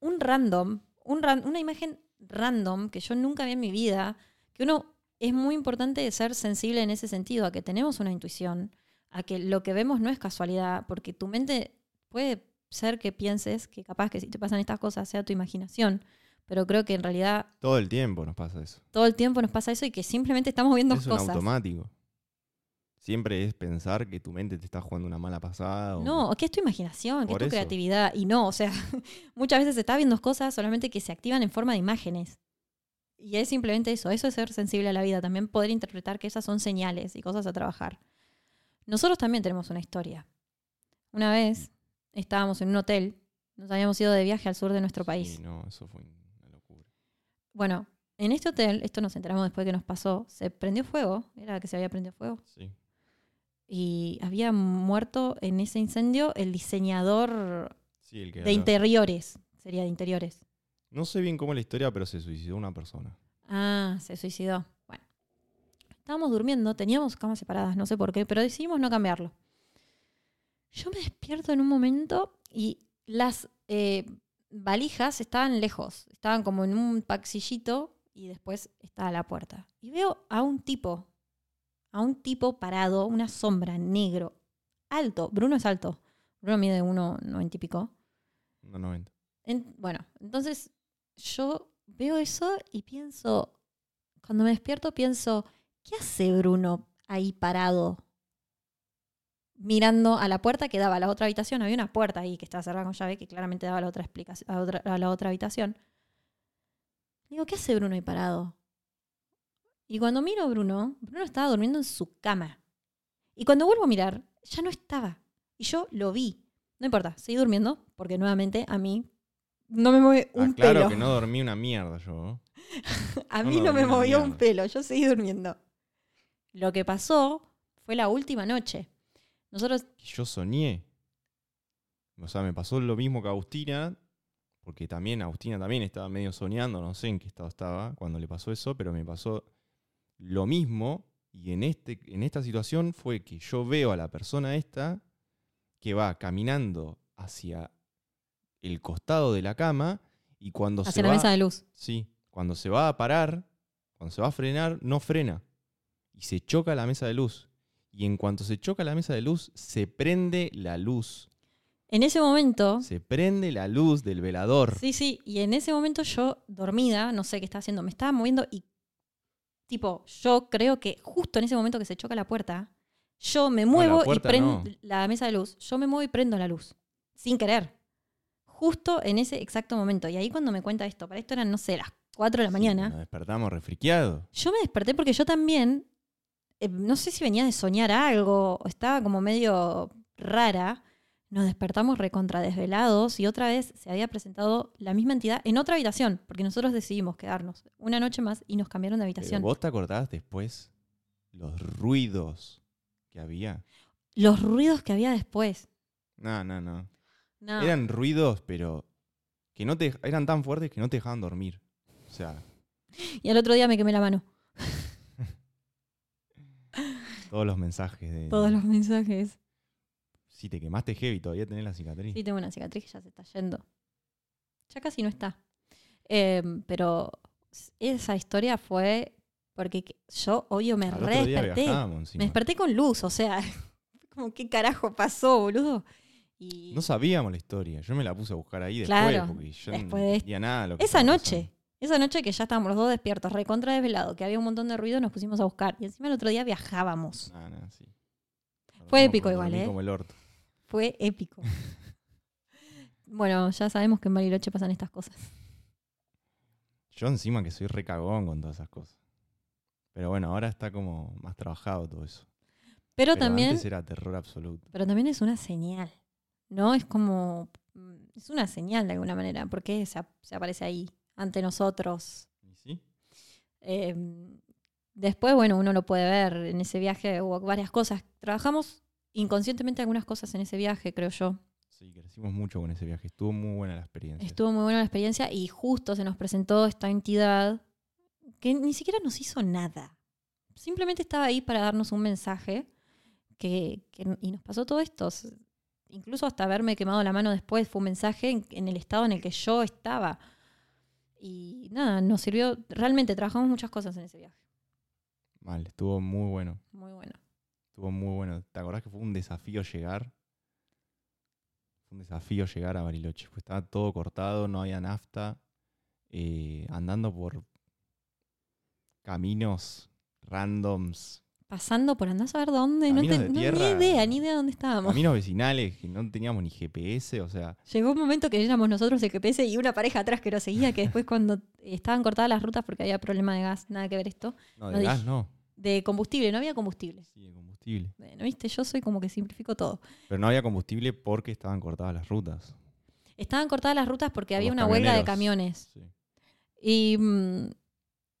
un random, un una imagen random que yo nunca vi en mi vida, que uno es muy importante ser sensible en ese sentido, a que tenemos una intuición, a que lo que vemos no es casualidad, porque tu mente puede ser que pienses que capaz que si te pasan estas cosas sea tu imaginación, pero creo que en realidad Todo el tiempo nos pasa eso. todo el tiempo nos pasa eso y que simplemente estamos viendo es cosas. automático. Siempre es pensar que tu mente te está jugando una mala pasada. o No, que es tu imaginación, que es tu eso. creatividad. Y no, o sea, muchas veces se está viendo cosas solamente que se activan en forma de imágenes. Y es simplemente eso, eso es ser sensible a la vida, también poder interpretar que esas son señales y cosas a trabajar. Nosotros también tenemos una historia. Una vez estábamos en un hotel, nos habíamos ido de viaje al sur de nuestro país. Sí, no, eso fue una locura. Bueno, en este hotel, esto nos enteramos después que nos pasó, se prendió fuego, era que se había prendido fuego, Sí. Y había muerto en ese incendio el diseñador Sí, el que de interiores, sería de interiores. No sé bien cómo es la historia, pero se suicidó una persona. Ah, se suicidó. Bueno, estábamos durmiendo, teníamos camas separadas, no sé por qué, pero decidimos no cambiarlo. Yo me despierto en un momento y las eh, valijas estaban lejos, estaban como en un paxillito y después estaba la puerta. Y veo a un tipo, a un tipo parado, una sombra negro, alto. Bruno es alto. Bruno mide 1,90 y pico. No, 90. En- bueno, entonces yo veo eso y pienso, cuando me despierto pienso, ¿qué hace Bruno ahí parado? Mirando a la puerta que daba a la otra habitación. Había una puerta ahí que estaba cerrada con llave que claramente daba a la otra, explicación, a otra- a la otra habitación. Digo, ¿qué hace Bruno ahí parado? Y cuando miro a Bruno, Bruno estaba durmiendo en su cama. Y cuando vuelvo a mirar, ya no estaba. Y yo lo vi. No importa, seguí durmiendo, porque nuevamente a mí no me mueve un ah, claro pelo. que no dormí una mierda yo. A no mí lo no me movió un pelo, yo seguí durmiendo. Lo que pasó fue la última noche. Nosotros, yo soñé. O sea, me pasó lo mismo que Agustina, porque también Agustina también estaba medio soñando, no sé en qué estado estaba cuando le pasó eso, pero me pasó lo mismo. Y en, este, en esta situación fue que yo veo a la persona esta que va caminando hacia el costado de la cama y cuando se hacia la va, mesa de luz. Sí, cuando se va a parar, cuando se va a frenar, no frena. Y se choca la mesa de luz. Y en cuanto se choca la mesa de luz, se prende la luz. En ese momento, Se prende la luz del velador. sí, sí, y en ese momento yo, dormida, no sé qué estaba haciendo, me estaba moviendo y, tipo, yo creo que justo en ese momento que se choca la puerta, yo me muevo y puerta prendo no. la mesa de luz, yo me muevo y prendo la luz, sin querer. Justo en ese exacto momento. Y ahí cuando me cuenta esto, para esto eran, no sé, las 4 de la Sí, mañana. Nos despertamos refriqueados. Yo me desperté porque yo también, eh, no sé si venía de soñar algo, o estaba como medio rara. Nos despertamos recontra desvelados y otra vez se había presentado la misma entidad en otra habitación, porque nosotros decidimos quedarnos una noche más y nos cambiaron de Pero habitación. vos te acordás después los ruidos que había. Los ruidos que había después. No, no, no. No. Eran ruidos, pero que no te eran tan fuertes que no te dejaban dormir. O sea, Y al otro día me quemé la mano. todos los mensajes de Todos los mensajes. Si te quemaste heavy, todavía tenés la cicatriz. Sí, tengo una cicatriz que ya se está yendo. Ya casi no está. Eh, pero esa historia fue porque que- yo, obvio, me re desperté. Me desperté con luz, o sea, como qué carajo pasó, boludo. Y No sabíamos la historia. Yo me la puse a buscar ahí después Claro, porque yo después no de- entendía nada. de Lo que esa noche, esa noche que ya estábamos los dos despiertos, recontra desvelado, que había un montón de ruido, nos pusimos a buscar. Y encima el otro día viajábamos. Nah, nah, sí. Fue épico igual, ¿eh? Como el orto. Fue épico. bueno, ya sabemos que en Bariloche pasan estas cosas. Yo encima que soy recagón con todas esas cosas. Pero bueno, ahora está como más trabajado todo eso. Pero, Pero también, antes era terror absoluto. pero también es una señal, ¿no? Es como, mm, es una señal de alguna manera, porque se, se aparece ahí ante nosotros. ¿Y sí? Eh, después, bueno, uno lo puede ver. En ese viaje hubo varias cosas. Trabajamos inconscientemente algunas cosas en ese viaje, creo yo. Sí, crecimos mucho con ese viaje. Estuvo muy buena la experiencia. Estuvo muy buena la experiencia y justo se nos presentó esta entidad que ni siquiera nos hizo nada. Simplemente estaba ahí para darnos un mensaje que, que- y nos pasó todo esto. Incluso hasta haberme quemado la mano después fue un mensaje en, en el estado en el que yo estaba. Y nada, nos sirvió. Realmente trabajamos muchas cosas en ese viaje. Mal, estuvo muy bueno. Muy bueno. Estuvo muy bueno. ¿Te acordás que fue un desafío llegar? Fue un desafío llegar a Bariloche. Pues estaba todo cortado, no había nafta. eh, andando por caminos randoms, Pasando por andar a saber dónde. No, te- de no, ni idea, ni idea de dónde estábamos. caminos vecinales que no teníamos ni GPS, o sea, Llegó un momento que éramos nosotros el GPS y una pareja atrás que nos seguía, que después cuando estaban cortadas las rutas porque había problema de gas, nada que ver esto, no, No de gas dije. no. De combustible, no había combustible. Sí, de combustible. Bueno, viste, yo soy como que simplifico todo. Pero no había combustible porque estaban cortadas las rutas. Estaban cortadas las rutas porque Por había una huelga de camiones. Sí. Y mm,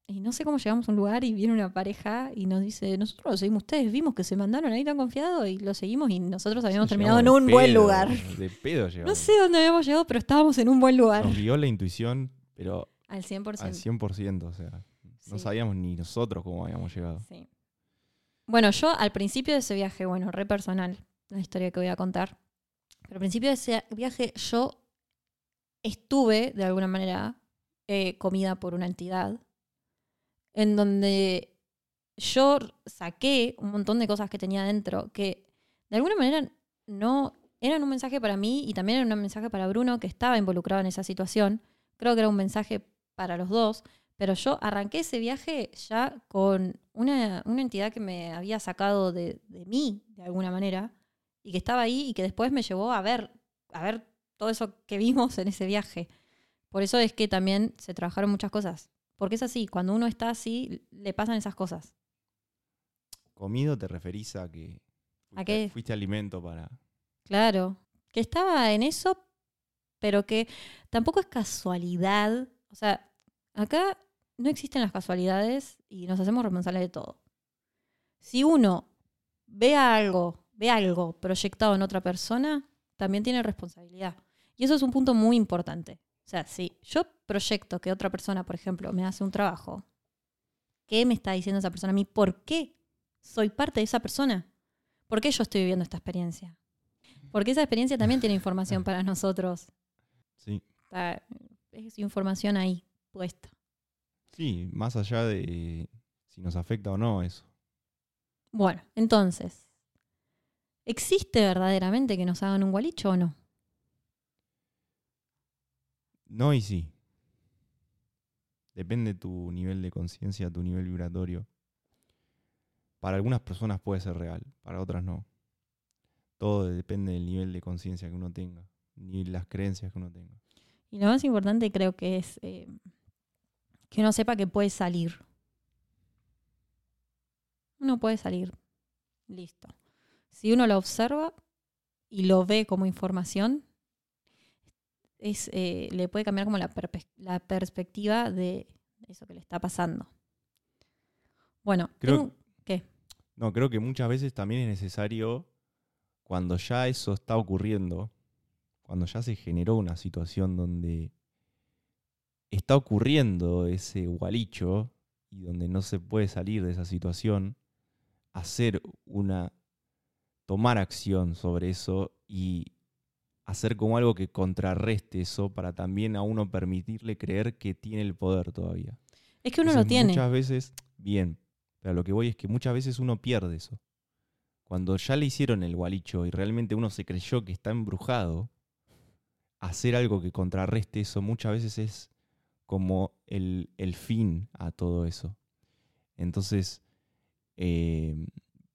Y no sé cómo llegamos a un lugar y viene una pareja y nos dice, nosotros lo seguimos ustedes, vimos que se mandaron ahí tan confiado y lo seguimos y nosotros habíamos Sí, terminado en un buen lugar. De pedo llegamos. No sé dónde habíamos llegado, pero estábamos en un buen lugar. Nos guió la intuición, pero Al 100%. al 100%. O sea, no Sí. sabíamos ni nosotros cómo habíamos llegado. Sí. Bueno, yo al principio de ese viaje, bueno, re personal, la historia que voy a contar, pero al principio de ese viaje yo estuve, de alguna manera, eh, comida por una entidad, en donde yo saqué un montón de cosas que tenía dentro, que de alguna manera no eran un mensaje para mí y también era un mensaje para Bruno, que estaba involucrado en esa situación. Creo que era un mensaje para los dos, pero yo arranqué ese viaje ya con una, una entidad que me había sacado de, de mí, de alguna manera, y que estaba ahí y que después me llevó a ver, a ver todo eso que vimos en ese viaje. Por eso es que también se trabajaron muchas cosas. Porque es así, cuando uno está así, le pasan esas cosas. Comido te referís a que fuiste, qué? fuiste alimento para... Claro. Que estaba en eso, pero que tampoco es casualidad. O sea, acá no existen las casualidades y nos hacemos responsables de todo. Si uno ve algo, ve algo proyectado en otra persona, también tiene responsabilidad. Y eso es un punto muy importante. O sea, si yo proyecto que otra persona, por ejemplo, me hace un trabajo, ¿qué me está diciendo esa persona a mí? ¿Por qué soy parte de esa persona? ¿Por qué yo estoy viviendo esta experiencia? Porque esa experiencia también tiene información para nosotros. Sí. Está- es información ahí puesta. Sí, más allá de si nos afecta o no eso. Bueno, entonces, ¿existe verdaderamente que nos hagan un gualicho o no? No y sí. Depende tu nivel de conciencia, tu nivel vibratorio. Para algunas personas puede ser real, para otras no. Todo depende del nivel de conciencia que uno tenga, ni las creencias que uno tenga. Y lo más importante creo que es eh, que uno sepa que puede salir. Uno puede salir. Listo. Si uno lo observa y lo ve como información, es, eh, le puede cambiar como la, perpe- la perspectiva de eso que le está pasando. Bueno, Creo- tengo- ¿qué? No, creo que muchas veces también es necesario, cuando ya eso está ocurriendo, cuando ya se generó una situación donde está ocurriendo ese gualicho y donde no se puede salir de esa situación, hacer una, tomar acción sobre eso y hacer como algo que contrarreste eso para también a uno permitirle creer que tiene el poder todavía. Es que uno lo tiene. Muchas veces, bien, pero lo que voy es que muchas veces uno pierde eso. Cuando ya le hicieron el gualicho y realmente uno se creyó que está embrujado, hacer algo que contrarreste eso muchas veces es como el, el fin a todo eso. Entonces, eh,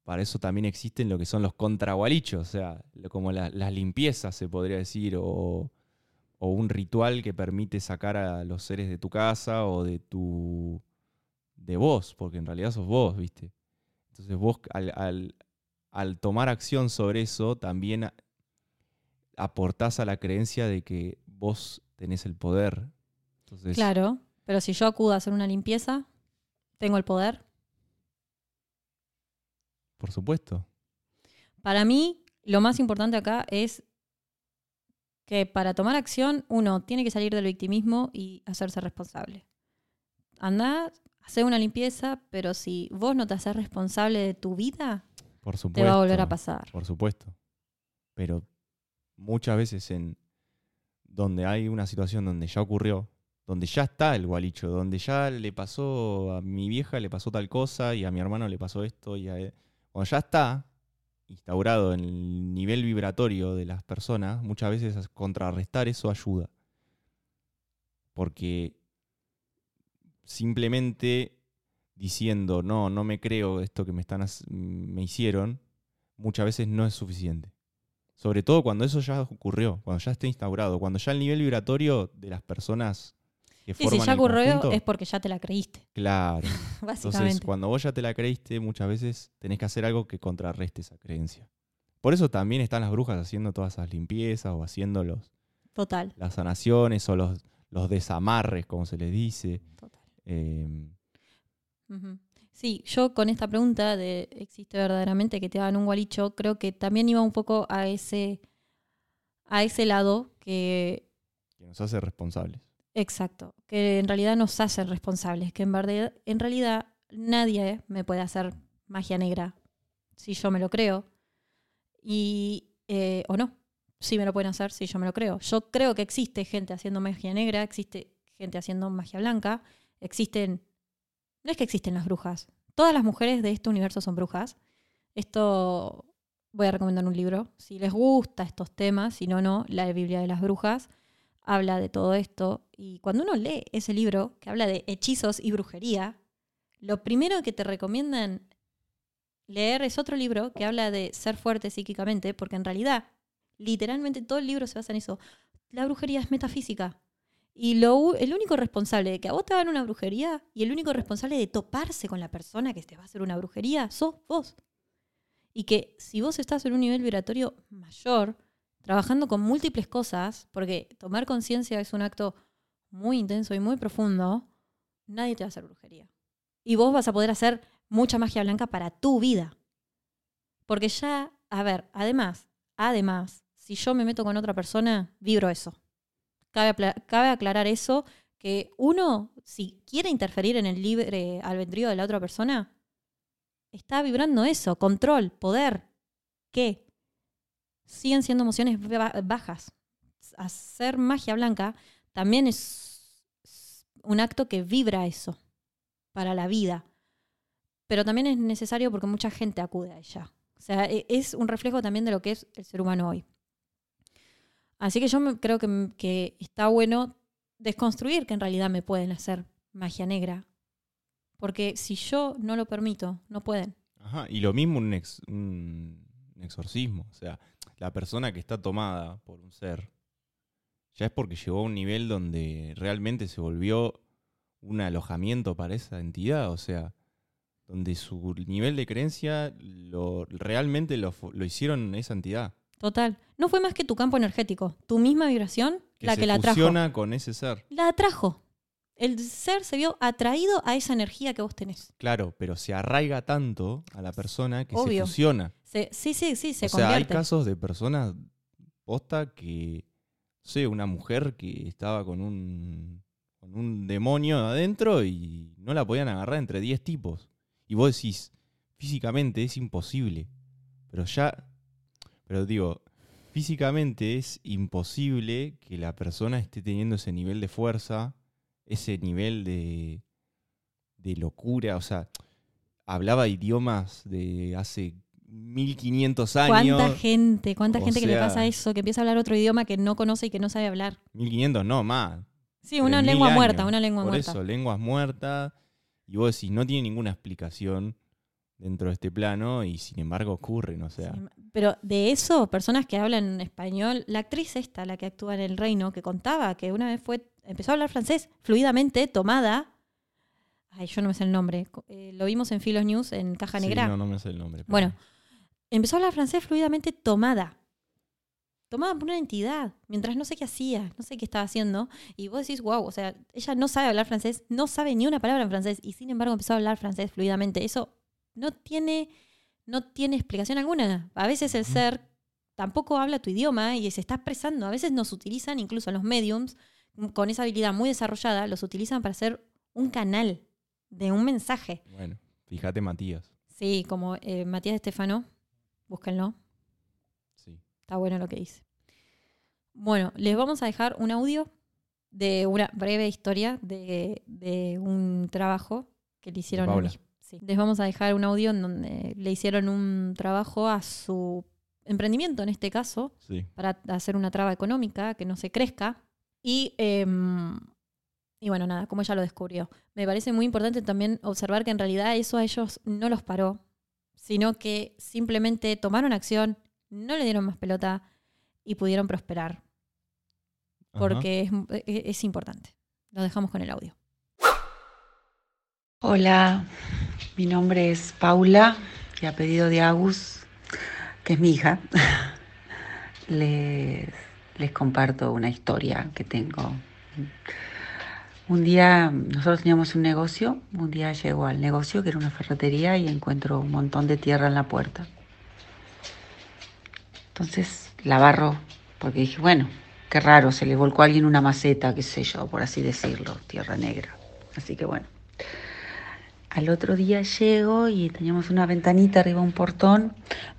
para eso también existen lo que son los contragualichos, o sea, como la- las limpiezas se podría decir, o, un ritual que permite sacar a los seres de tu casa o de tu de vos, porque en realidad sos vos, ¿viste? Entonces vos al, al- al tomar acción sobre eso también aportás a la creencia de que vos tenés el poder. Entonces, Claro, pero si yo acudo a hacer una limpieza, tengo el poder. por supuesto. Para mí, lo más importante acá es que para tomar acción uno tiene que salir del victimismo y hacerse responsable. Anda, hacer una limpieza, pero si vos no te haces responsable de tu vida, Por supuesto. te va a volver a pasar. Por supuesto. Pero muchas veces en donde hay una situación donde ya ocurrió, donde ya está el gualicho, donde ya le pasó a mi vieja le pasó tal cosa y a mi hermano le pasó esto y a él- cuando ya está instaurado en el nivel vibratorio de las personas, muchas veces contrarrestar eso ayuda. Porque simplemente diciendo, no, no me creo esto que me, están, me hicieron, muchas veces no es suficiente. Sobre todo cuando eso ya ocurrió, cuando ya está instaurado, cuando ya el nivel vibratorio de las personas que forman si ya ocurrió es porque ya te la creíste, Claro. Entonces, cuando vos ya te la creíste, muchas veces tenés que hacer algo que contrarreste esa creencia. Por eso también están las brujas haciendo todas esas limpiezas o haciendo los, Total, las sanaciones o los, los desamarres, como se les dice. total. Eh, Ujú. Sí, yo con esta pregunta de ¿existe verdaderamente que te hagan un gualicho? Creo que también iba un poco a ese, a ese lado que, Que nos hace responsables. Exacto, que en realidad nos hace responsables, que en, verdad, en realidad nadie me puede hacer magia negra si yo me lo creo, y, eh, o no, si me lo pueden hacer si yo me lo creo. Yo creo que existe gente haciendo magia negra, existe gente haciendo magia blanca, existen no es que existen las brujas. Todas las mujeres de este universo son brujas. Esto voy a recomendar un libro. Si les gusta estos temas, si no, no, la Biblia de las Brujas habla de todo esto. Y cuando uno lee ese libro que habla de hechizos y brujería, lo primero que te recomiendan leer es otro libro que habla de ser fuerte psíquicamente, porque en realidad, literalmente todo el libro se basa en eso. La brujería es metafísica. Y lo, el único responsable de que a vos te hagan una brujería y el único responsable de toparse con la persona que te va a hacer una brujería sos vos. Y que si vos estás en un nivel vibratorio mayor, trabajando con múltiples cosas, porque tomar conciencia es un acto muy intenso y muy profundo, nadie te va a hacer brujería. Y vos vas a poder hacer mucha magia blanca para tu vida. Porque ya, a ver, además, además, si yo me meto con otra persona, vibro eso. Cabe, cabe aclarar eso, que uno, si quiere interferir en el libre albedrío de la otra persona, está vibrando eso, control, poder. ¿Qué? Siguen siendo emociones ba- bajas. Hacer magia blanca también es un acto que vibra eso para la vida. Pero también es necesario porque mucha gente acude a ella. O sea, e- es un reflejo también de lo que es el ser humano hoy. Así que yo creo que, que está bueno desconstruir que en realidad me pueden hacer magia negra. Porque si yo no lo permito, no pueden. Ajá, y lo mismo un, ex- un exorcismo. O sea, la persona que está tomada por un ser ya es porque llegó a un nivel donde realmente se volvió un alojamiento para esa entidad. O sea, donde su nivel de creencia lo, realmente lo, lo hicieron esa entidad. Total. No fue más que tu campo energético. Tu misma vibración, Que la se que la atrajo. con ese ser. La atrajo. El ser se vio atraído a esa energía que vos tenés. Claro, pero se arraiga tanto a la persona que Obvio. se fusiona. Se- sí, sí, sí, se o sea, hay casos de personas posta que, no sé, una mujer que estaba con un, con un demonio adentro y no la podían agarrar entre 10 tipos. Y vos decís, físicamente es imposible. Pero ya, pero digo, físicamente es imposible que la persona esté teniendo ese nivel de fuerza, ese nivel de, de locura. O sea, hablaba idiomas de hace 1500 años. ¿Cuánta gente, cuánta O gente que le pasa eso, que empieza a hablar otro idioma que no conoce y que no sabe hablar? 1500, no, más. Sí, una 3000 lengua años. muerta, una lengua Por muerta. eso, lenguas muertas. Y vos decís, no tiene ninguna explicación dentro de este plano y sin embargo ocurren, o sea. Sí, Pero de eso, personas que hablan español, la actriz esta, la que actúa en El Reino, que contaba que una vez fue, empezó a hablar francés fluidamente, tomada. Ay, yo no me sé el nombre. Eh, lo vimos en Filos News en Caja sí, Negra. no, no me sé el nombre. pero- Bueno, empezó a hablar francés fluidamente tomada. Tomada por una entidad, mientras no sé qué hacía, no sé qué estaba haciendo. Y vos decís, wow, o sea, ella no sabe hablar francés, no sabe ni una palabra en francés, y sin embargo empezó a hablar francés fluidamente. Eso no tiene, no tiene explicación alguna. A veces el ser tampoco habla tu idioma y se está expresando. A veces nos utilizan, incluso los mediums, con esa habilidad muy desarrollada, los utilizan para hacer un canal de un mensaje. Bueno, fíjate Matías. Sí, como eh, Matías Estefano, búsquenlo, Sí. está bueno lo que dice. Bueno, les vamos a dejar un audio de una breve historia de, de un trabajo que le hicieron a Paula. mí. Sí. Les vamos a dejar un audio en donde le hicieron un trabajo a su emprendimiento, en este caso, Sí. para hacer una traba económica que no se crezca. Y, em, y bueno, nada, como ella lo descubrió. Me parece muy importante también observar que en realidad eso a ellos no los paró, sino que simplemente tomaron acción, no le dieron más pelota y pudieron prosperar, porque es, es- es importante. Lo dejamos con el audio. Hola, mi nombre es Paula y a pedido de Agus, que es mi hija, les, les comparto una historia que tengo. Un día nosotros teníamos un negocio, un día llego al negocio que era una ferretería y encuentro un montón de tierra en la puerta. Entonces la barro porque dije, bueno, qué raro, se le volcó a alguien una maceta, qué sé yo, por así decirlo, tierra negra. Así que bueno. Al otro día llego y teníamos una ventanita arriba, un portón,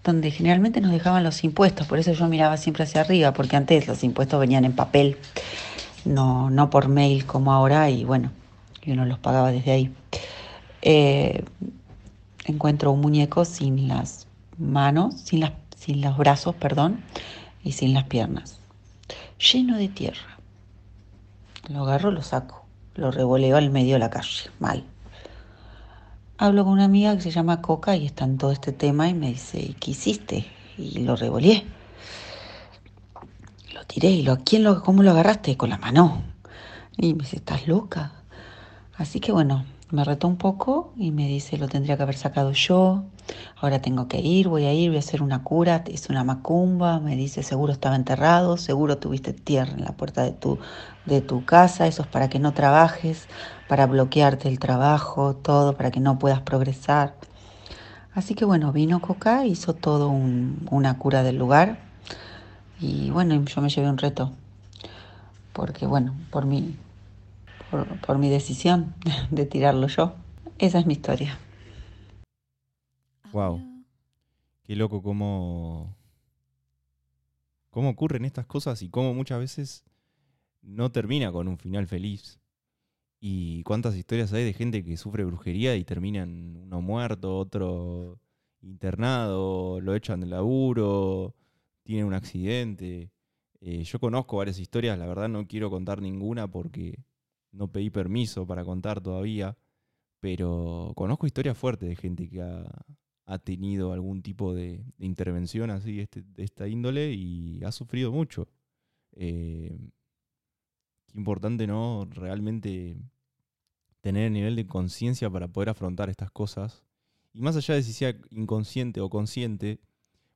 donde generalmente nos dejaban los impuestos, por eso yo miraba siempre hacia arriba, porque antes los impuestos venían en papel no, no por mail como ahora, y bueno, yo no los pagaba desde ahí. Eh, encuentro un muñeco sin las manos, sin, las, sin los brazos, perdón, y sin las piernas, lleno de tierra. Lo agarro, lo saco, lo revoleo al medio de la calle, mal. Hablo con una amiga que se llama Coca y está en todo este tema y me dice, qué hiciste? Y lo revoleé tiré. ¿Y lo, quién lo, cómo lo agarraste? Con la mano. Y me dice, ¿estás loca? Así que bueno, me retó un poco y me dice, lo tendría que haber sacado yo. Ahora tengo que ir, voy a ir, voy a hacer una cura. Es una macumba. Me dice, seguro estaba enterrado, seguro tuviste tierra en la puerta de tu, de tu casa. Eso es para que no trabajes, para bloquearte el trabajo, todo, para que no puedas progresar. Así que bueno, vino Coca, hizo todo un, una cura del lugar y bueno, yo me llevé un reto, porque bueno, por mi, por, mi decisión de tirarlo yo. Esa es mi historia. Wow. Qué loco cómo, cómo ocurren estas cosas y cómo muchas veces no termina con un final feliz. Y cuántas historias hay de gente que sufre brujería y terminan uno muerto, otro internado, lo echan del laburo, tiene un accidente. Eh, yo conozco varias historias, la verdad no quiero contar ninguna porque no pedí permiso para contar todavía, pero conozco historias fuertes de gente que ha, tenido algún tipo de, intervención así este, de esta índole y ha sufrido mucho. Eh, importante, ¿no? Realmente tener el nivel de conciencia para poder afrontar estas cosas. Y más allá de si sea inconsciente o consciente,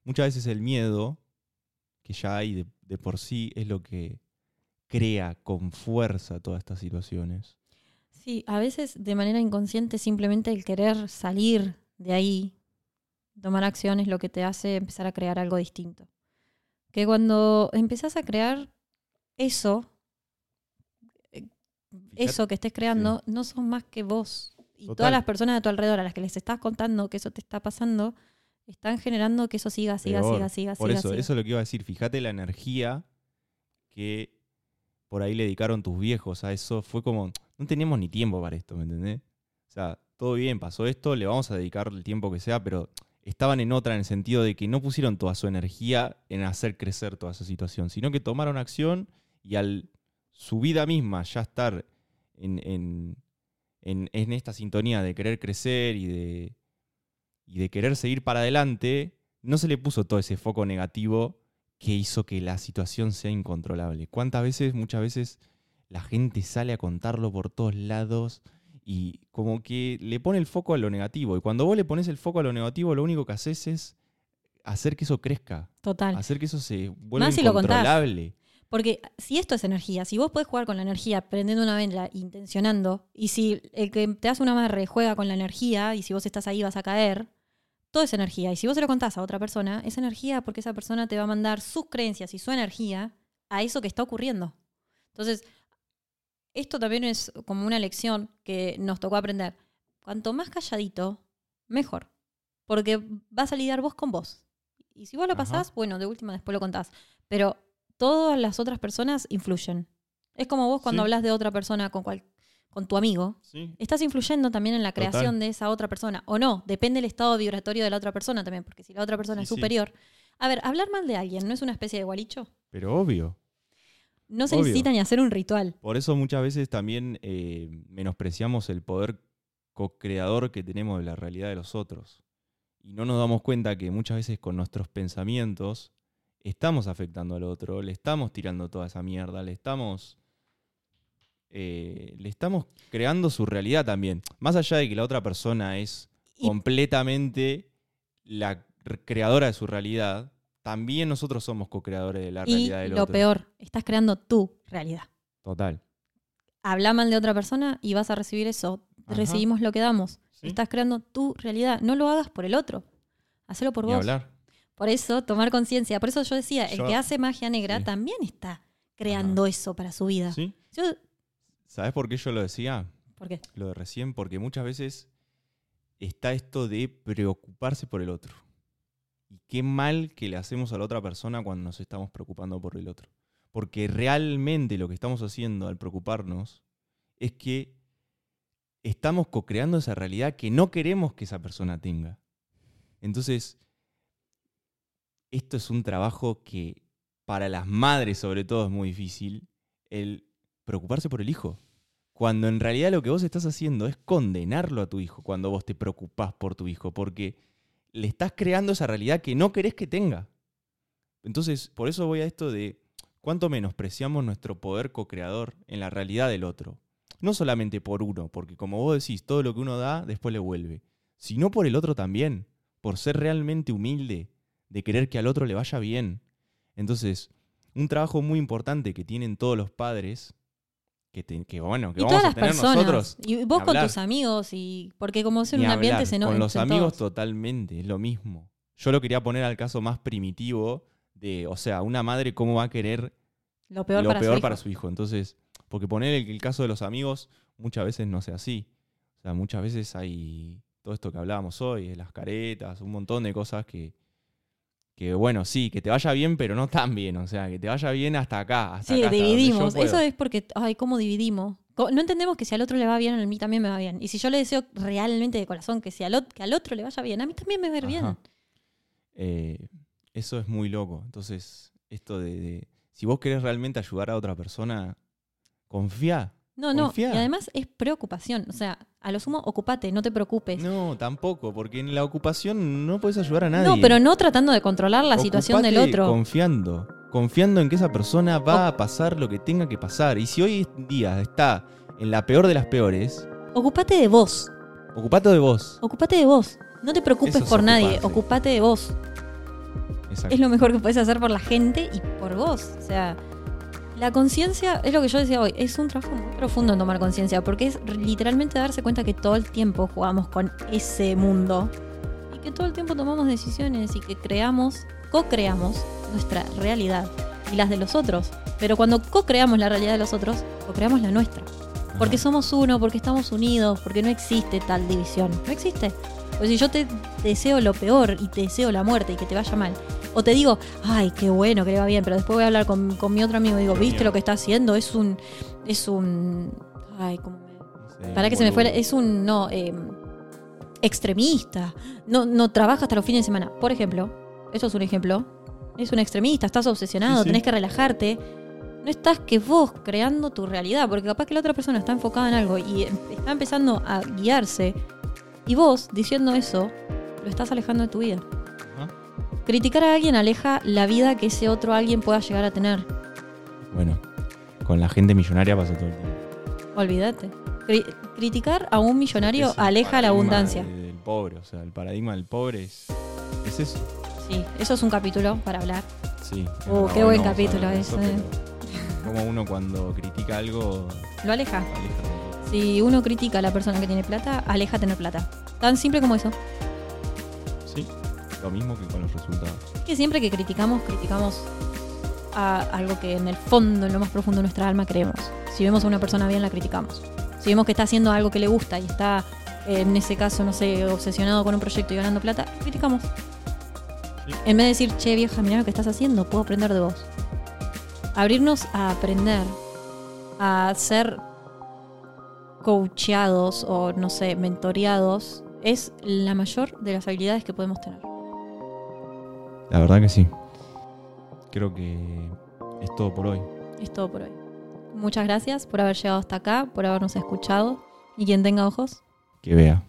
muchas veces el miedo que ya hay de, por sí es lo que crea con fuerza todas estas situaciones. Sí, a veces de manera inconsciente simplemente el querer salir de ahí, tomar acción es lo que te hace empezar a crear algo distinto. Que cuando empezás a crear eso, eso que estés creando, no son más que vos. Y todas las personas a tu alrededor a las que les estás contando que eso te está pasando, están generando que eso siga, siga, siga, siga, Por eso, eso es lo que iba a decir. Fíjate la energía que por ahí le dedicaron tus viejos a eso. Fue como, no teníamos ni tiempo para esto, ¿me entendés? O sea, todo bien, pasó esto, le vamos a dedicar el tiempo que sea, pero estaban en otra en el sentido de que no pusieron toda su energía en hacer crecer toda esa situación, sino que tomaron acción y al su vida misma ya estar en, en, en esta sintonía de querer crecer y de, y de querer seguir para adelante, no se le puso todo ese foco negativo que hizo que la situación sea incontrolable. ¿Cuántas veces, muchas veces, la gente sale a contarlo por todos lados y como que le pone el foco a lo negativo? Y cuando vos le pones el foco a lo negativo, lo único que haces es hacer que eso crezca. Total. Hacer que eso se vuelva incontrolable. Porque si esto es energía, si vos podés jugar con la energía prendiendo una vela, intencionando, y si el que te hace una amarre juega con la energía, y si vos estás ahí vas a caer, todo es energía. Y si vos se lo contás a otra persona, es energía porque esa persona te va a mandar sus creencias y su energía a eso que está ocurriendo. Entonces, esto también es como una lección que nos tocó aprender. Cuanto más calladito, mejor. Porque vas a lidiar vos con vos. Y si vos lo pasás, bueno, de última después lo contás. Pero todas las otras personas influyen. Es como vos cuando hablas de otra persona con, con tu amigo, estás influyendo también en la creación de esa otra persona. O no, depende del estado vibratorio de la otra persona también, porque si la otra persona es superior. A ver, hablar mal de alguien no es una especie de gualicho. Pero obvio. No se necesita ni hacer un ritual. Por eso muchas veces también eh, menospreciamos el poder co-creador que tenemos de la realidad de los otros. Y no nos damos cuenta que muchas veces con nuestros pensamientos estamos afectando al otro, le estamos tirando toda esa mierda, le estamos. Eh, le estamos creando su realidad también. Más allá de que la otra persona es completamente la creadora de su realidad, también nosotros somos co-creadores de la realidad del otro. Lo peor, estás creando tu realidad. Total. habla mal de otra persona y vas a recibir eso. Ajá. Recibimos lo que damos. Sí. Estás creando tu realidad. No lo hagas por el otro. Hacelo por Ni vos. hablar. Por eso, tomar conciencia. Por eso yo decía, el que hace magia negra Sí. también está creando eso para su vida. ¿Sí? Yo- ¿Sabes por qué yo lo decía? ¿Por qué? Lo de recién, porque muchas veces está esto de preocuparse por el otro. Y qué mal que le hacemos a la otra persona cuando nos estamos preocupando por el otro. Porque realmente lo que estamos haciendo al preocuparnos es que estamos co-creando esa realidad que no queremos que esa persona tenga. Entonces, esto es un trabajo que para las madres sobre todo es muy difícil, el preocuparse por el hijo. Cuando en realidad lo que vos estás haciendo es condenarlo a tu hijo cuando vos te preocupás por tu hijo, porque le estás creando esa realidad que no querés que tenga. Entonces, por eso voy a esto de cuánto menospreciamos nuestro poder co-creador en la realidad del otro. No solamente por uno, porque como vos decís, todo lo que uno da después le vuelve, sino por el otro también, por ser realmente humilde, de querer que al otro le vaya bien. Entonces, un trabajo muy importante que tienen todos los padres, que, te- que bueno, que Y vamos todas a las tener personas. nosotros. y vos con tus amigos. y Porque como es en un ambiente hablar. se no Con los amigos todos. totalmente, es lo mismo. Yo lo quería poner al caso más primitivo de, o sea, una madre cómo va a querer Lo peor, lo para, peor su para hijo. su hijo. Entonces, porque poner el, el caso de los amigos muchas veces no sea así. O sea, muchas veces hay todo esto que hablábamos hoy, las caretas, un montón de cosas que, que bueno, sí, que te vaya bien, pero no tan bien. O sea, que te vaya bien hasta acá. Hasta Sí, acá, dividimos. Eso es porque, ay, ¿cómo dividimos? No entendemos que si al otro le va bien, a mí también me va bien. Y si yo le deseo realmente de corazón que, si al, que al otro le vaya bien, a mí también me va a ir bien. Eh, eso es muy loco. Entonces, esto de, de- si vos querés realmente ayudar a otra persona, confía. No, no. Confía. Y además es preocupación. O sea, a lo sumo, ocupate, no te preocupes. No, No, tampoco, porque en la ocupación no puedes ayudar a nadie. pero no tratando de controlar la situación del otro. Confiando. Confiando en que esa persona va a pasar lo que tenga que pasar. Y si hoy día está en la peor de las peores, Ocupate de vos. ocupate de vos. Ocupate de vos. No te preocupes Eso por nadie. Ocupate de vos. Exacto. es lo mejor que puedes hacer por la gente y por vos. O sea, la conciencia, es lo que yo decía hoy, es un trabajo muy profundo en tomar conciencia, porque es literalmente darse cuenta que todo el tiempo jugamos con ese mundo y que todo el tiempo tomamos decisiones y que creamos, co-creamos nuestra realidad y las de los otros. Pero cuando co-creamos la realidad de los otros, co-creamos la nuestra. Porque somos uno, porque estamos unidos, porque no existe tal división. No existe. Pues si yo te deseo lo peor y te deseo la muerte y que te vaya mal, o te digo, ay, qué bueno, que le va bien, pero después voy a hablar con, con mi otro amigo y digo, ¿viste lo que está haciendo? Es un. Es un. Ay. No sé, Para que se me fuera. Es un. No. eh, extremista. No, no trabaja hasta los fines de semana. Por ejemplo, eso es un ejemplo. Es un extremista, estás obsesionado, Sí, sí. tenés que relajarte. No estás que vos creando tu realidad, porque capaz que la otra persona está enfocada en algo y em- está empezando a guiarse. Y vos, diciendo eso, lo estás alejando de tu vida. Criticar a alguien aleja la vida que ese otro alguien pueda llegar a tener. Bueno, con la gente millonaria pasa todo el tiempo. Olvídate. Cri- criticar a un millonario Es el aleja la abundancia. Del pobre, o sea, el paradigma del pobre es, es eso. Sí, eso es un capítulo para hablar. Sí. Uh, qué buen capítulo de ese, Como uno cuando critica algo, Lo aleja. aleja. Si uno critica a la persona que tiene plata, aleja tener plata. Tan simple como eso. Lo mismo que con los resultados. Que siempre que criticamos, criticamos a algo que en el fondo, en lo más profundo de nuestra alma creemos. Si vemos a una persona bien, la criticamos. Si vemos que está haciendo algo que le gusta y está, eh, en ese caso, no sé, obsesionado con un proyecto y ganando plata, criticamos. Sí. En vez de decir, che, vieja, mirá lo que estás haciendo, puedo aprender de vos. Abrirnos a aprender, a ser coacheados o, no sé, mentoreados, es la mayor de las habilidades que podemos tener. La verdad que sí. Creo que es todo por hoy. Es todo por hoy. Muchas gracias por haber llegado hasta acá, por habernos escuchado. Y quien tenga ojos, Que vea.